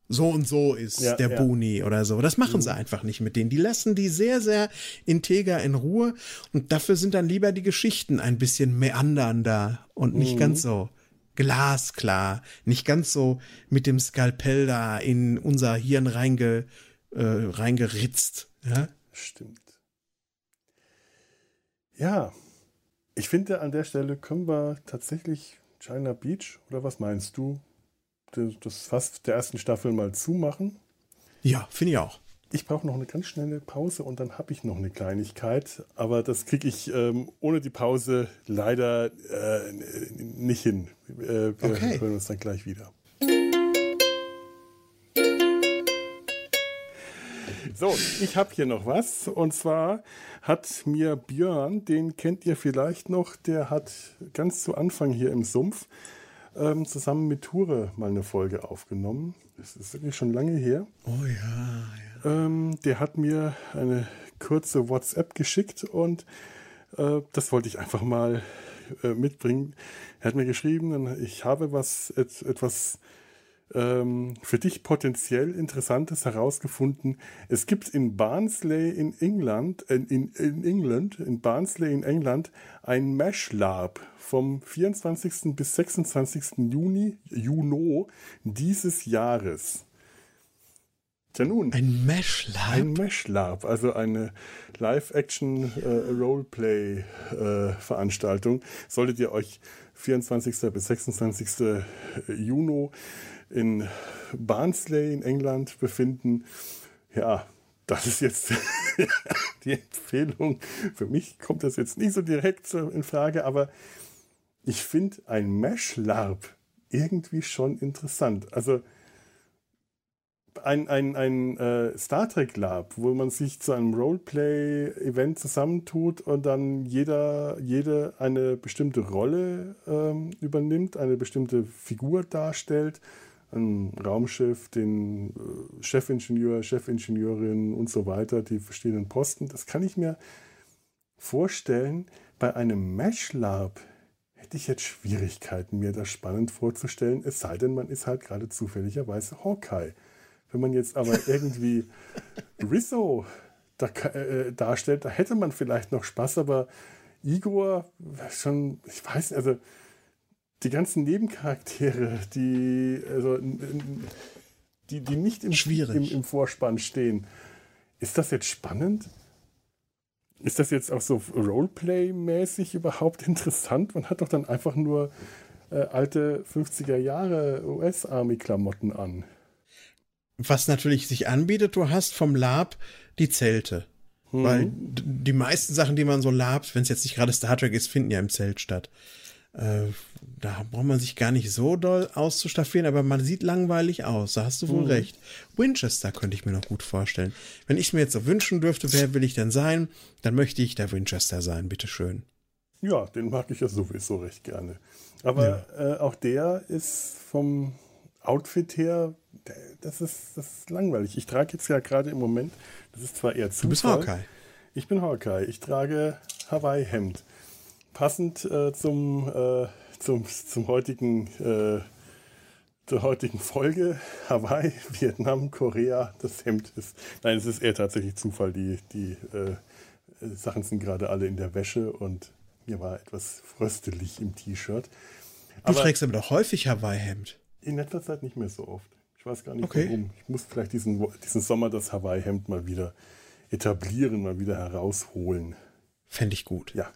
so und so ist, ja, der ja. Boni oder so. Das machen mhm. sie einfach nicht mit denen. Die lassen die sehr, sehr integer in Ruhe und dafür sind dann lieber die Geschichten ein bisschen meandernder und nicht mhm. ganz so glasklar, nicht ganz so mit dem Skalpell da in unser Hirn reinge, äh, reingeritzt. Ja?
Stimmt. Ja, ich finde, an der Stelle können wir tatsächlich China Beach, oder was meinst du, das fast der ersten Staffel mal zumachen.
Ja, finde ich auch.
Ich brauche noch eine ganz schnelle Pause und dann habe ich noch eine Kleinigkeit, aber das kriege ich ähm, ohne die Pause leider äh, nicht hin. Äh, wir okay. hören uns dann gleich wieder. So, ich habe hier noch was. Und zwar hat mir Björn, den kennt ihr vielleicht noch, der hat ganz zu Anfang hier im Sumpf ähm, zusammen mit Ture mal eine Folge aufgenommen. Das ist wirklich schon lange her.
Oh ja,
ja. Ähm, der hat mir eine kurze WhatsApp geschickt und äh, das wollte ich einfach mal äh, mitbringen. Er hat mir geschrieben, ich habe was et, etwas ähm, für dich potenziell Interessantes herausgefunden. Es gibt in Barnsley in England, äh, in, in England, in Barnsley in England, ein Mesh Lab vom 24. bis 26. Juni, Juno dieses Jahres.
Tja nun. Ein Mesh Lab?
Ein Mesh Lab, also eine Live-Action-Roleplay-Veranstaltung. Äh, äh, Solltet ihr euch 24. bis 26. Juni in Barnsley in England befinden. Ja, das ist jetzt die Empfehlung. Für mich kommt das jetzt nicht so direkt in Frage, aber ich finde ein Mesh-LARP irgendwie schon interessant. Also ein, ein, ein äh, Star Trek Lab, wo man sich zu einem Roleplay-Event zusammentut und dann jeder, jede eine bestimmte Rolle ähm, übernimmt, eine bestimmte Figur darstellt ein Raumschiff, den äh, Chefingenieur, Chefingenieurin und so weiter, die verschiedenen Posten. Das kann ich mir vorstellen. Bei einem Mesh-Lab hätte ich jetzt Schwierigkeiten, mir das spannend vorzustellen, es sei denn, man ist halt gerade zufälligerweise Hawkeye. Wenn man jetzt aber irgendwie Rizzo da, äh, darstellt, da hätte man vielleicht noch Spaß, aber Igor schon, ich weiß nicht, also die ganzen Nebencharaktere, die, also, die, die nicht im, im, im Vorspann stehen. Ist das jetzt spannend? Ist das jetzt auch so Roleplay-mäßig überhaupt interessant? Man hat doch dann einfach nur äh, alte 50er Jahre US-Army-Klamotten an.
Was natürlich sich anbietet, du hast vom Lab die Zelte. Mhm. Weil die meisten Sachen, die man so labt, wenn es jetzt nicht gerade Star Trek ist, finden ja im Zelt statt. Äh, da braucht man sich gar nicht so doll auszustaffieren, aber man sieht langweilig aus. Da hast du wohl mhm. recht. Winchester könnte ich mir noch gut vorstellen. Wenn ich es mir jetzt so wünschen dürfte, wer will ich denn sein? Dann möchte ich der Winchester sein, bitteschön.
Ja, den mag ich ja sowieso recht gerne. Aber ja. äh, auch der ist vom Outfit her, das ist, das ist langweilig. Ich trage jetzt ja gerade im Moment, das ist zwar eher Zufall. Du bist Hawkeye. Ich bin Hawkeye. Ich trage Hawaii-Hemd passend äh, zum, äh, zum, zum heutigen, äh, zur heutigen Folge Hawaii, Vietnam, Korea, das Hemd ist. Nein, es ist eher tatsächlich Zufall. Die, die äh, Sachen sind gerade alle in der Wäsche und mir war etwas fröstelig im T-Shirt.
Du trägst aber doch häufig Hawaii-Hemd.
In letzter Zeit nicht mehr so oft. Ich weiß gar nicht okay. warum. Ich muss vielleicht diesen, diesen Sommer das Hawaii-Hemd mal wieder etablieren, mal wieder herausholen.
Fände ich gut.
Ja,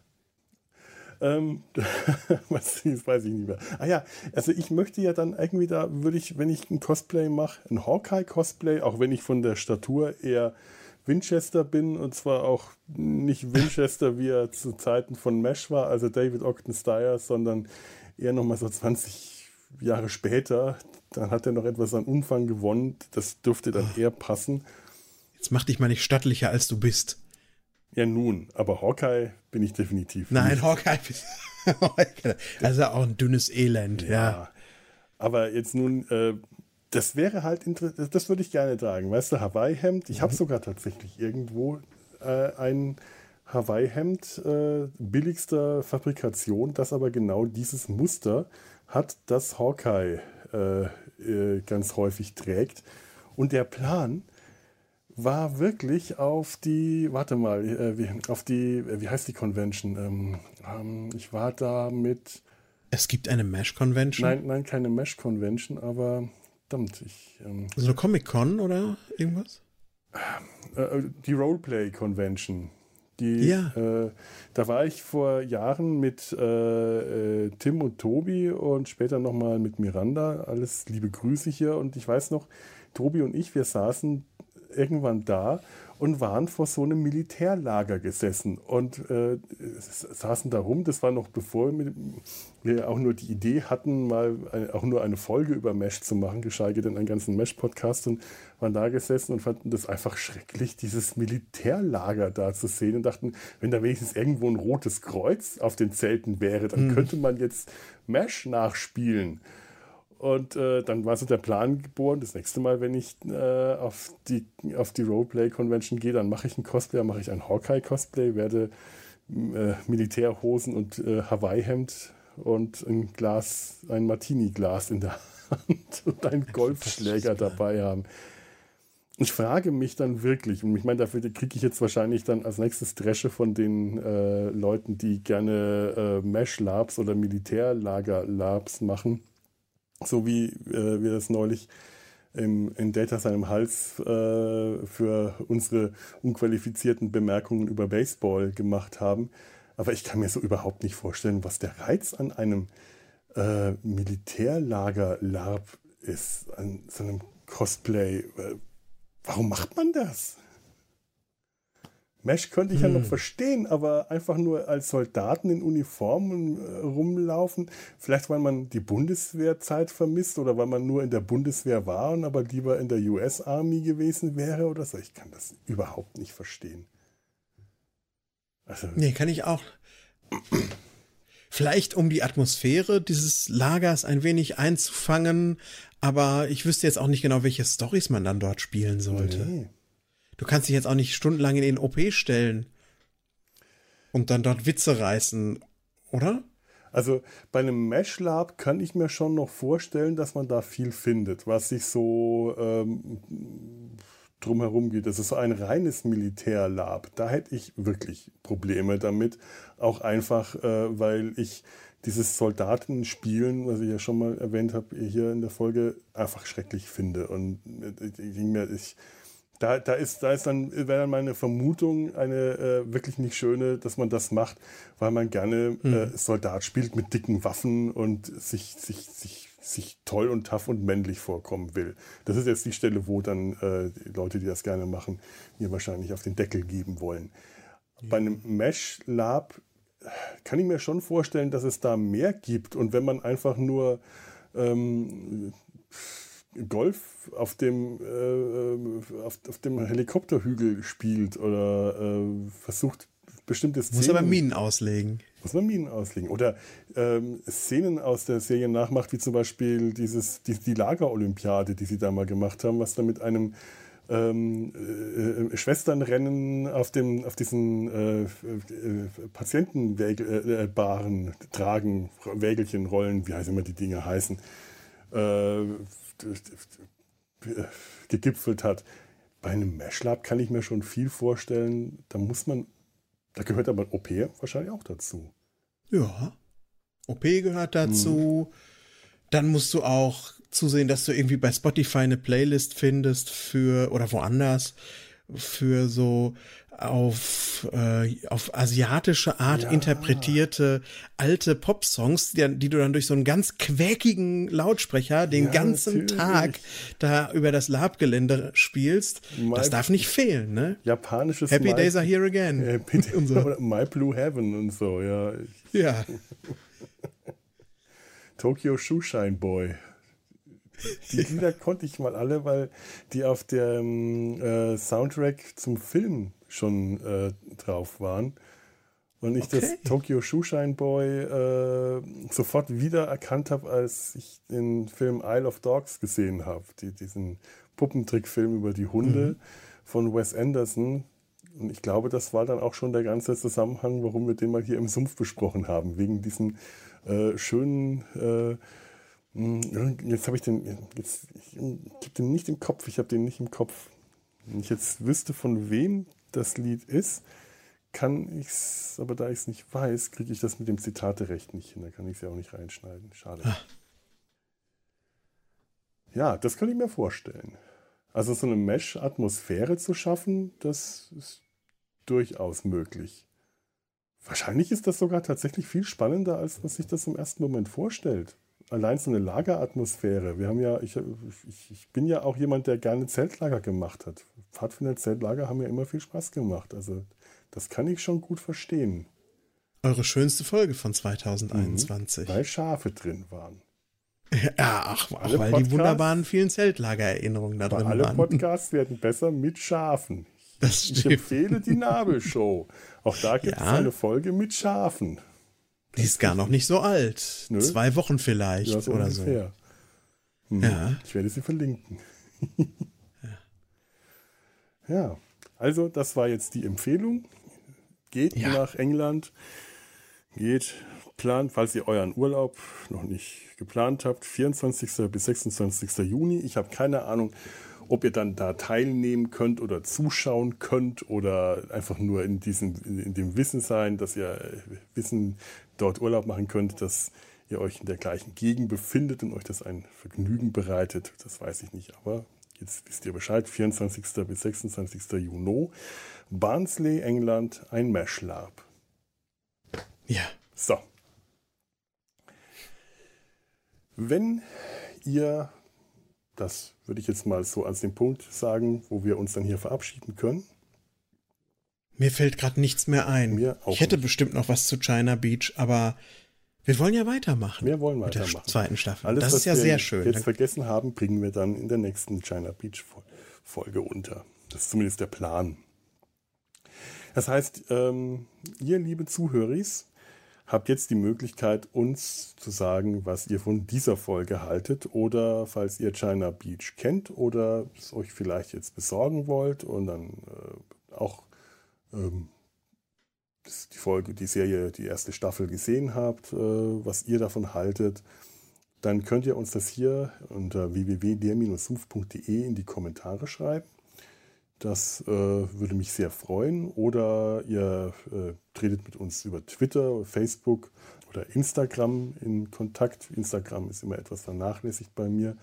Ähm, was, das weiß ich nicht mehr. Ah ja, also ich möchte ja dann irgendwie da, würde ich, wenn ich ein Cosplay mache, ein Hawkeye-Cosplay, auch wenn ich von der Statur eher Winchester bin und zwar auch nicht Winchester, wie er zu Zeiten von Mesh war, also David Ogden Stiers, sondern eher nochmal so 20 Jahre später. Dann hat er noch etwas an Umfang gewonnen. Das dürfte dann eher passen.
Jetzt mach dich mal nicht stattlicher, als du bist.
Ja, nun, aber Hawkeye bin ich definitiv.
Nein, nicht. Hawkeye Also auch ein dünnes Elend, ja. ja.
Aber jetzt nun, äh, das wäre halt interessant, das würde ich gerne tragen. Weißt du, Hawaii-Hemd, ich habe mhm. sogar tatsächlich irgendwo äh, ein Hawaii-Hemd äh, billigster Fabrikation, das aber genau dieses Muster hat, das Hawkeye äh, äh, ganz häufig trägt. Und der Plan war wirklich auf die, warte mal, äh, wie, auf die, äh, wie heißt die Convention? Ähm, ähm, ich war da mit.
Es gibt eine Mesh-Convention?
Nein, nein, keine Mesh-Convention, aber verdammt, ich.
Ähm, also eine Comic-Con oder irgendwas?
Äh, äh, die Roleplay-Convention. Die, ja. Äh, da war ich vor Jahren mit äh, Tim und Tobi und später nochmal mit Miranda. Alles liebe Grüße hier. Und ich weiß noch, Tobi und ich, wir saßen irgendwann da und waren vor so einem Militärlager gesessen und äh, saßen da rum. Das war noch bevor wir auch nur die Idee hatten, mal eine, auch nur eine Folge über Mesh zu machen, geschweige denn einen ganzen Mesh-Podcast und waren da gesessen und fanden das einfach schrecklich, dieses Militärlager da zu sehen und dachten, wenn da wenigstens irgendwo ein rotes Kreuz auf den Zelten wäre, dann mhm. könnte man jetzt Mesh nachspielen. Und äh, dann war so der Plan geboren, das nächste Mal, wenn ich äh, auf die, auf die Roleplay-Convention gehe, dann mache ich ein Cosplay, mache ich ein Hawkeye-Cosplay, werde äh, Militärhosen und äh, Hawaii-Hemd und ein Glas, ein Martini-Glas in der Hand und einen Golfschläger dabei haben. Ich frage mich dann wirklich, und ich meine, dafür kriege ich jetzt wahrscheinlich dann als nächstes Dresche von den äh, Leuten, die gerne äh, Mesh-Labs oder Militärlager-Labs machen so wie äh, wir das neulich im, in Data seinem Hals äh, für unsere unqualifizierten Bemerkungen über Baseball gemacht haben. Aber ich kann mir so überhaupt nicht vorstellen, was der Reiz an einem äh, Militärlager-LARP ist, an so einem Cosplay. Äh, warum macht man das? Mesh könnte ich hm. ja noch hm. verstehen, aber einfach nur als Soldaten in Uniformen äh, rumlaufen, vielleicht weil man die Bundeswehrzeit vermisst oder weil man nur in der Bundeswehr war und aber lieber in der US Army gewesen wäre oder so. Ich kann das überhaupt nicht verstehen.
Also, nee, kann ich auch. Vielleicht um die Atmosphäre dieses Lagers ein wenig einzufangen, aber ich wüsste jetzt auch nicht genau, welche Stories man dann dort spielen sollte. Nee. Du kannst dich jetzt auch nicht stundenlang in den OP stellen und dann dort Witze reißen, oder?
Also bei einem Mesh Lab kann ich mir schon noch vorstellen, dass man da viel findet, was sich so ähm, drumherum geht. Das ist ein reines Militärlab. Da hätte ich wirklich Probleme damit. Auch einfach, äh, weil ich dieses Soldatenspielen, was ich ja schon mal erwähnt habe, hier in der Folge, einfach schrecklich finde. Und äh, ich ich da, da ist, da ist dann, wäre dann meine Vermutung eine äh, wirklich nicht schöne, dass man das macht, weil man gerne mhm. äh, Soldat spielt mit dicken Waffen und sich, sich, sich, sich toll und tough und männlich vorkommen will. Das ist jetzt die Stelle, wo dann äh, die Leute, die das gerne machen, mir wahrscheinlich auf den Deckel geben wollen. Ja. Bei einem Mesh Lab kann ich mir schon vorstellen, dass es da mehr gibt. Und wenn man einfach nur ähm, Golf auf dem, äh, auf, auf, dem Helikopterhügel spielt oder äh, versucht bestimmte
Szenen. Muss aber Minen auslegen.
Muss man Minen auslegen. Oder ähm, Szenen aus der Serie nachmacht, wie zum Beispiel dieses, die, die Lagerolympiade, die sie da mal gemacht haben, was da mit einem ähm, äh, äh Schwesternrennen auf, dem, auf diesen äh, äh, Patientenbaren tragen, Wägelchen, Rollen, wie heißt immer die Dinge heißen, äh, gegipfelt hat. Bei einem Meshlab kann ich mir schon viel vorstellen. Da muss man, da gehört aber OP wahrscheinlich auch dazu.
Ja, OP gehört dazu. Hm. Dann musst du auch zusehen, dass du irgendwie bei Spotify eine Playlist findest für oder woanders für so auf, äh, auf asiatische Art ja. interpretierte alte Popsongs, die, die, du dann durch so einen ganz quäkigen Lautsprecher den ja, ganzen natürlich. Tag da über das Labgelände spielst. My das darf nicht fehlen, ne?
Japanisches
Happy My, Days are here again. Happy
und so. My Blue Heaven und so, ja.
Ja.
Tokyo Shoeshine Boy. Die Lieder konnte ich mal alle, weil die auf dem äh, Soundtrack zum Film schon äh, drauf waren. Und ich okay. das Tokyo Shoeshine Boy äh, sofort wieder erkannt habe, als ich den Film Isle of Dogs gesehen habe. Die, diesen Puppentrickfilm über die Hunde mhm. von Wes Anderson. Und ich glaube, das war dann auch schon der ganze Zusammenhang, warum wir den mal hier im Sumpf besprochen haben. Wegen diesen äh, schönen äh, hm, Jetzt habe ich den, jetzt, ich habe den nicht im Kopf, ich habe den nicht im Kopf. Wenn ich jetzt wüsste, von wem das Lied ist, kann ich es, aber da ich es nicht weiß, kriege ich das mit dem Zitaterecht nicht hin. Da kann ich es ja auch nicht reinschneiden. Schade. Ah. Ja, das kann ich mir vorstellen. Also so eine Mesh-Atmosphäre zu schaffen, das ist durchaus möglich. Wahrscheinlich ist das sogar tatsächlich viel spannender, als man sich das im ersten Moment vorstellt allein so eine Lageratmosphäre. Wir haben ja, ich, ich, ich, bin ja auch jemand, der gerne Zeltlager gemacht hat. Pfadfinder-Zeltlager haben ja immer viel Spaß gemacht. Also das kann ich schon gut verstehen.
Eure schönste Folge von 2021.
Mhm, weil Schafe drin waren.
Ja, ach, ach weil Podcasts, die wunderbaren vielen Zeltlagererinnerungen da drin
alle
waren.
Alle Podcasts werden besser mit Schafen.
Das
stimmt. Ich empfehle die Nabelshow. Auch da gibt es ja. eine Folge mit Schafen.
Die ist gar noch nicht so alt. Nö. Zwei Wochen vielleicht ja, so oder ungefähr.
so. Hm. Ja. Ich werde sie verlinken. ja. ja, also das war jetzt die Empfehlung. Geht ja. nach England. Geht, plant, falls ihr euren Urlaub noch nicht geplant habt, 24. bis 26. Juni. Ich habe keine Ahnung, ob ihr dann da teilnehmen könnt oder zuschauen könnt oder einfach nur in, diesem, in, dem Wissen sein, dass ihr Wissen dort Urlaub machen könnt, dass ihr euch in der gleichen Gegend befindet und euch das ein Vergnügen bereitet. Das weiß ich nicht, aber jetzt wisst ihr Bescheid. 24. bis 26. Juni. Barnsley, England, ein Mesh Lab.
Ja.
So. Wenn ihr, das würde ich jetzt mal so als den Punkt sagen, wo wir uns dann hier verabschieden können,
mir fällt gerade nichts mehr ein.
Mir
auch ich hätte nicht. bestimmt noch was zu China Beach, aber wir wollen ja weitermachen.
Wir wollen weitermachen.
Mit der zweiten Staffel. Alles, das ist ja sehr schön.
Jetzt vergessen haben, bringen wir dann in der nächsten China Beach Folge unter. Das ist zumindest der Plan. Das heißt, ähm, ihr liebe Zuhörer, habt jetzt die Möglichkeit, uns zu sagen, was ihr von dieser Folge haltet oder falls ihr China Beach kennt oder es euch vielleicht jetzt besorgen wollt und dann äh, auch ähm, die Folge, die Serie, die erste Staffel gesehen habt, äh, was ihr davon haltet, dann könnt ihr uns das hier unter www.der-sumpf.de in die Kommentare schreiben. Das äh, würde mich sehr freuen. Oder ihr äh, tretet mit uns über Twitter, Facebook oder Instagram in Kontakt. Instagram ist immer etwas vernachlässigt bei mir.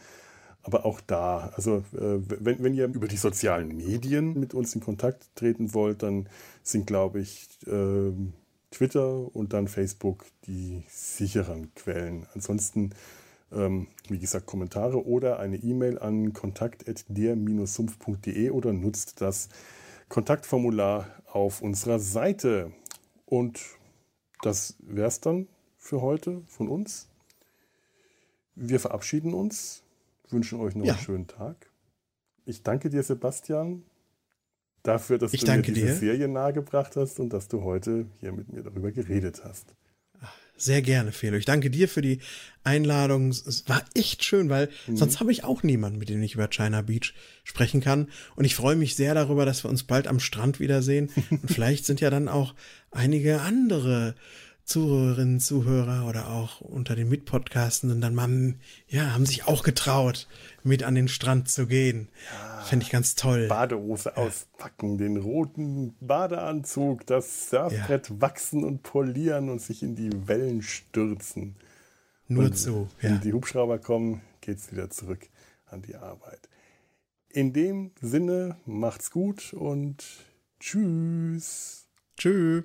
Aber auch da, also äh, wenn, wenn ihr über die sozialen Medien mit uns in Kontakt treten wollt, dann sind, glaube ich, äh, Twitter und dann Facebook die sicheren Quellen. Ansonsten, ähm, wie gesagt, Kommentare oder eine E-Mail an kontakt.der-sumpf.de oder nutzt das Kontaktformular auf unserer Seite. Und das wäre es dann für heute von uns. Wir verabschieden uns wünschen euch noch ja. einen schönen Tag. Ich danke dir, Sebastian, dafür, dass
ich
du mir
diese dir.
Serie nahegebracht hast und dass du heute hier mit mir darüber geredet hast.
Sehr gerne, Felo. Ich danke dir für die Einladung. Es war echt schön, weil mhm. sonst habe ich auch niemanden, mit dem ich über China Beach sprechen kann. Und ich freue mich sehr darüber, dass wir uns bald am Strand wiedersehen. Und vielleicht sind ja dann auch einige andere Zuhörerinnen, Zuhörer oder auch unter den Mitpodcastenden dann mal, ja, haben sich auch getraut, mit an den Strand zu gehen. Ja, Fände ich ganz toll.
Badehose ja. auspacken, den roten Badeanzug, das Surfbrett ja. wachsen und polieren und sich in die Wellen stürzen.
Nur und so,
ja. Wenn die Hubschrauber kommen, geht's wieder zurück an die Arbeit. In dem Sinne, macht's gut und Tschüss.
Tschüss.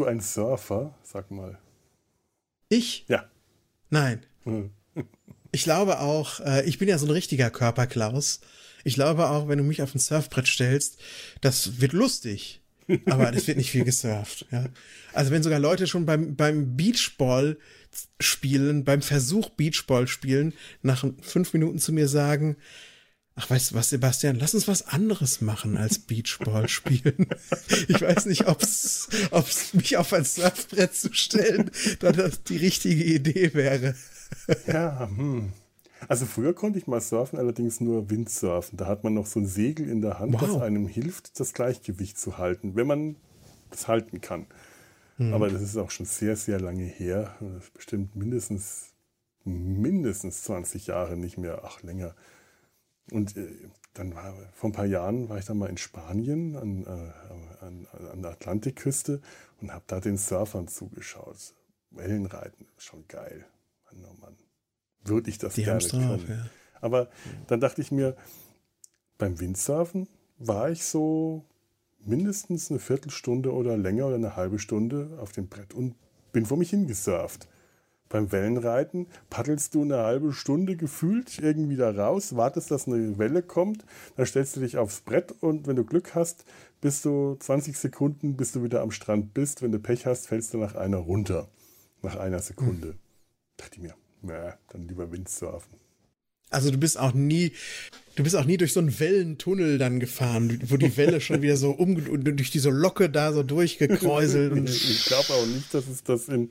Du ein Surfer? Sag mal.
Ich?
Ja.
Nein.
Hm.
Ich glaube auch, äh, ich bin ja so ein richtiger Körperklaus. Ich glaube auch, wenn du mich auf ein Surfbrett stellst, das wird lustig. Aber das wird nicht viel gesurft. Ja. Also wenn sogar Leute schon beim, beim Beachball spielen, beim Versuch Beachball spielen, nach fünf Minuten zu mir sagen, Ach, weißt du was, Sebastian, lass uns was anderes machen als Beachball spielen. Ich weiß nicht, ob es mich auf ein Surfbrett zu stellen, da das die richtige Idee wäre.
Ja, hm. Also früher konnte ich mal surfen, allerdings nur Windsurfen. Da hat man noch so ein Segel in der Hand, wow. das einem hilft, das Gleichgewicht zu halten, wenn man das halten kann. Hm. Aber das ist auch schon sehr, sehr lange her. Bestimmt mindestens, mindestens 20 Jahre nicht mehr, ach länger. Und äh, dann war, vor ein paar Jahren war ich dann mal in Spanien an, äh, an, an der Atlantikküste und habe da den Surfern zugeschaut. Wellenreiten, schon geil. Mann, oh Mann. Würde ich das Die gerne drauf, können. Ja. Aber dann dachte ich mir, beim Windsurfen war ich so mindestens eine Viertelstunde oder länger oder eine halbe Stunde auf dem Brett und bin vor mich hingesurft. Beim Wellenreiten paddelst du eine halbe Stunde gefühlt irgendwie da raus, wartest, dass eine Welle kommt, dann stellst du dich aufs Brett und wenn du Glück hast, bist du 20 Sekunden, bis du wieder am Strand bist. Wenn du Pech hast, fällst du nach einer runter. Nach einer Sekunde. Hm. Dachte ich mir, na, dann lieber Windsurfen.
Also du bist auch nie, du bist auch nie durch so einen Wellentunnel dann gefahren, wo die Welle schon wieder so um durch diese Locke da so durchgekräuselt.
ich glaube auch nicht, dass es das in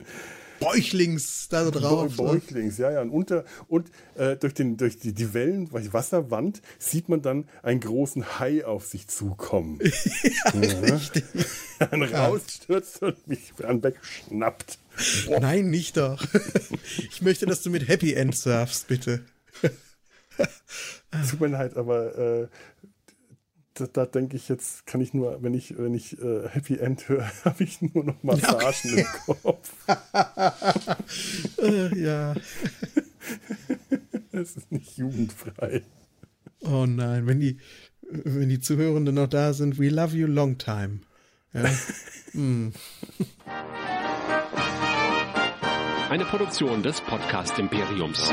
Bäuchlings da so drauf.
Bäuchlings, ja, ja. Und, unter, und äh, durch, den, durch die, die Wellen, die Wasserwand, sieht man dann einen großen Hai auf sich zukommen.
ja, ja. richtig.
Dann rausstürzt und mich an wegschnappt.
Boah. Nein, nicht doch. ich möchte, dass du mit Happy End surfst, bitte.
Tut mir leid, aber äh, da, da denke ich jetzt, kann ich nur, wenn ich, wenn ich äh, Happy End höre, habe ich nur noch Massagen okay. im Kopf.
äh, ja.
Es ist nicht jugendfrei.
Oh nein, wenn die, wenn die Zuhörenden noch da sind, we love you long time. Ja. mm.
Eine Produktion des Podcast Imperiums.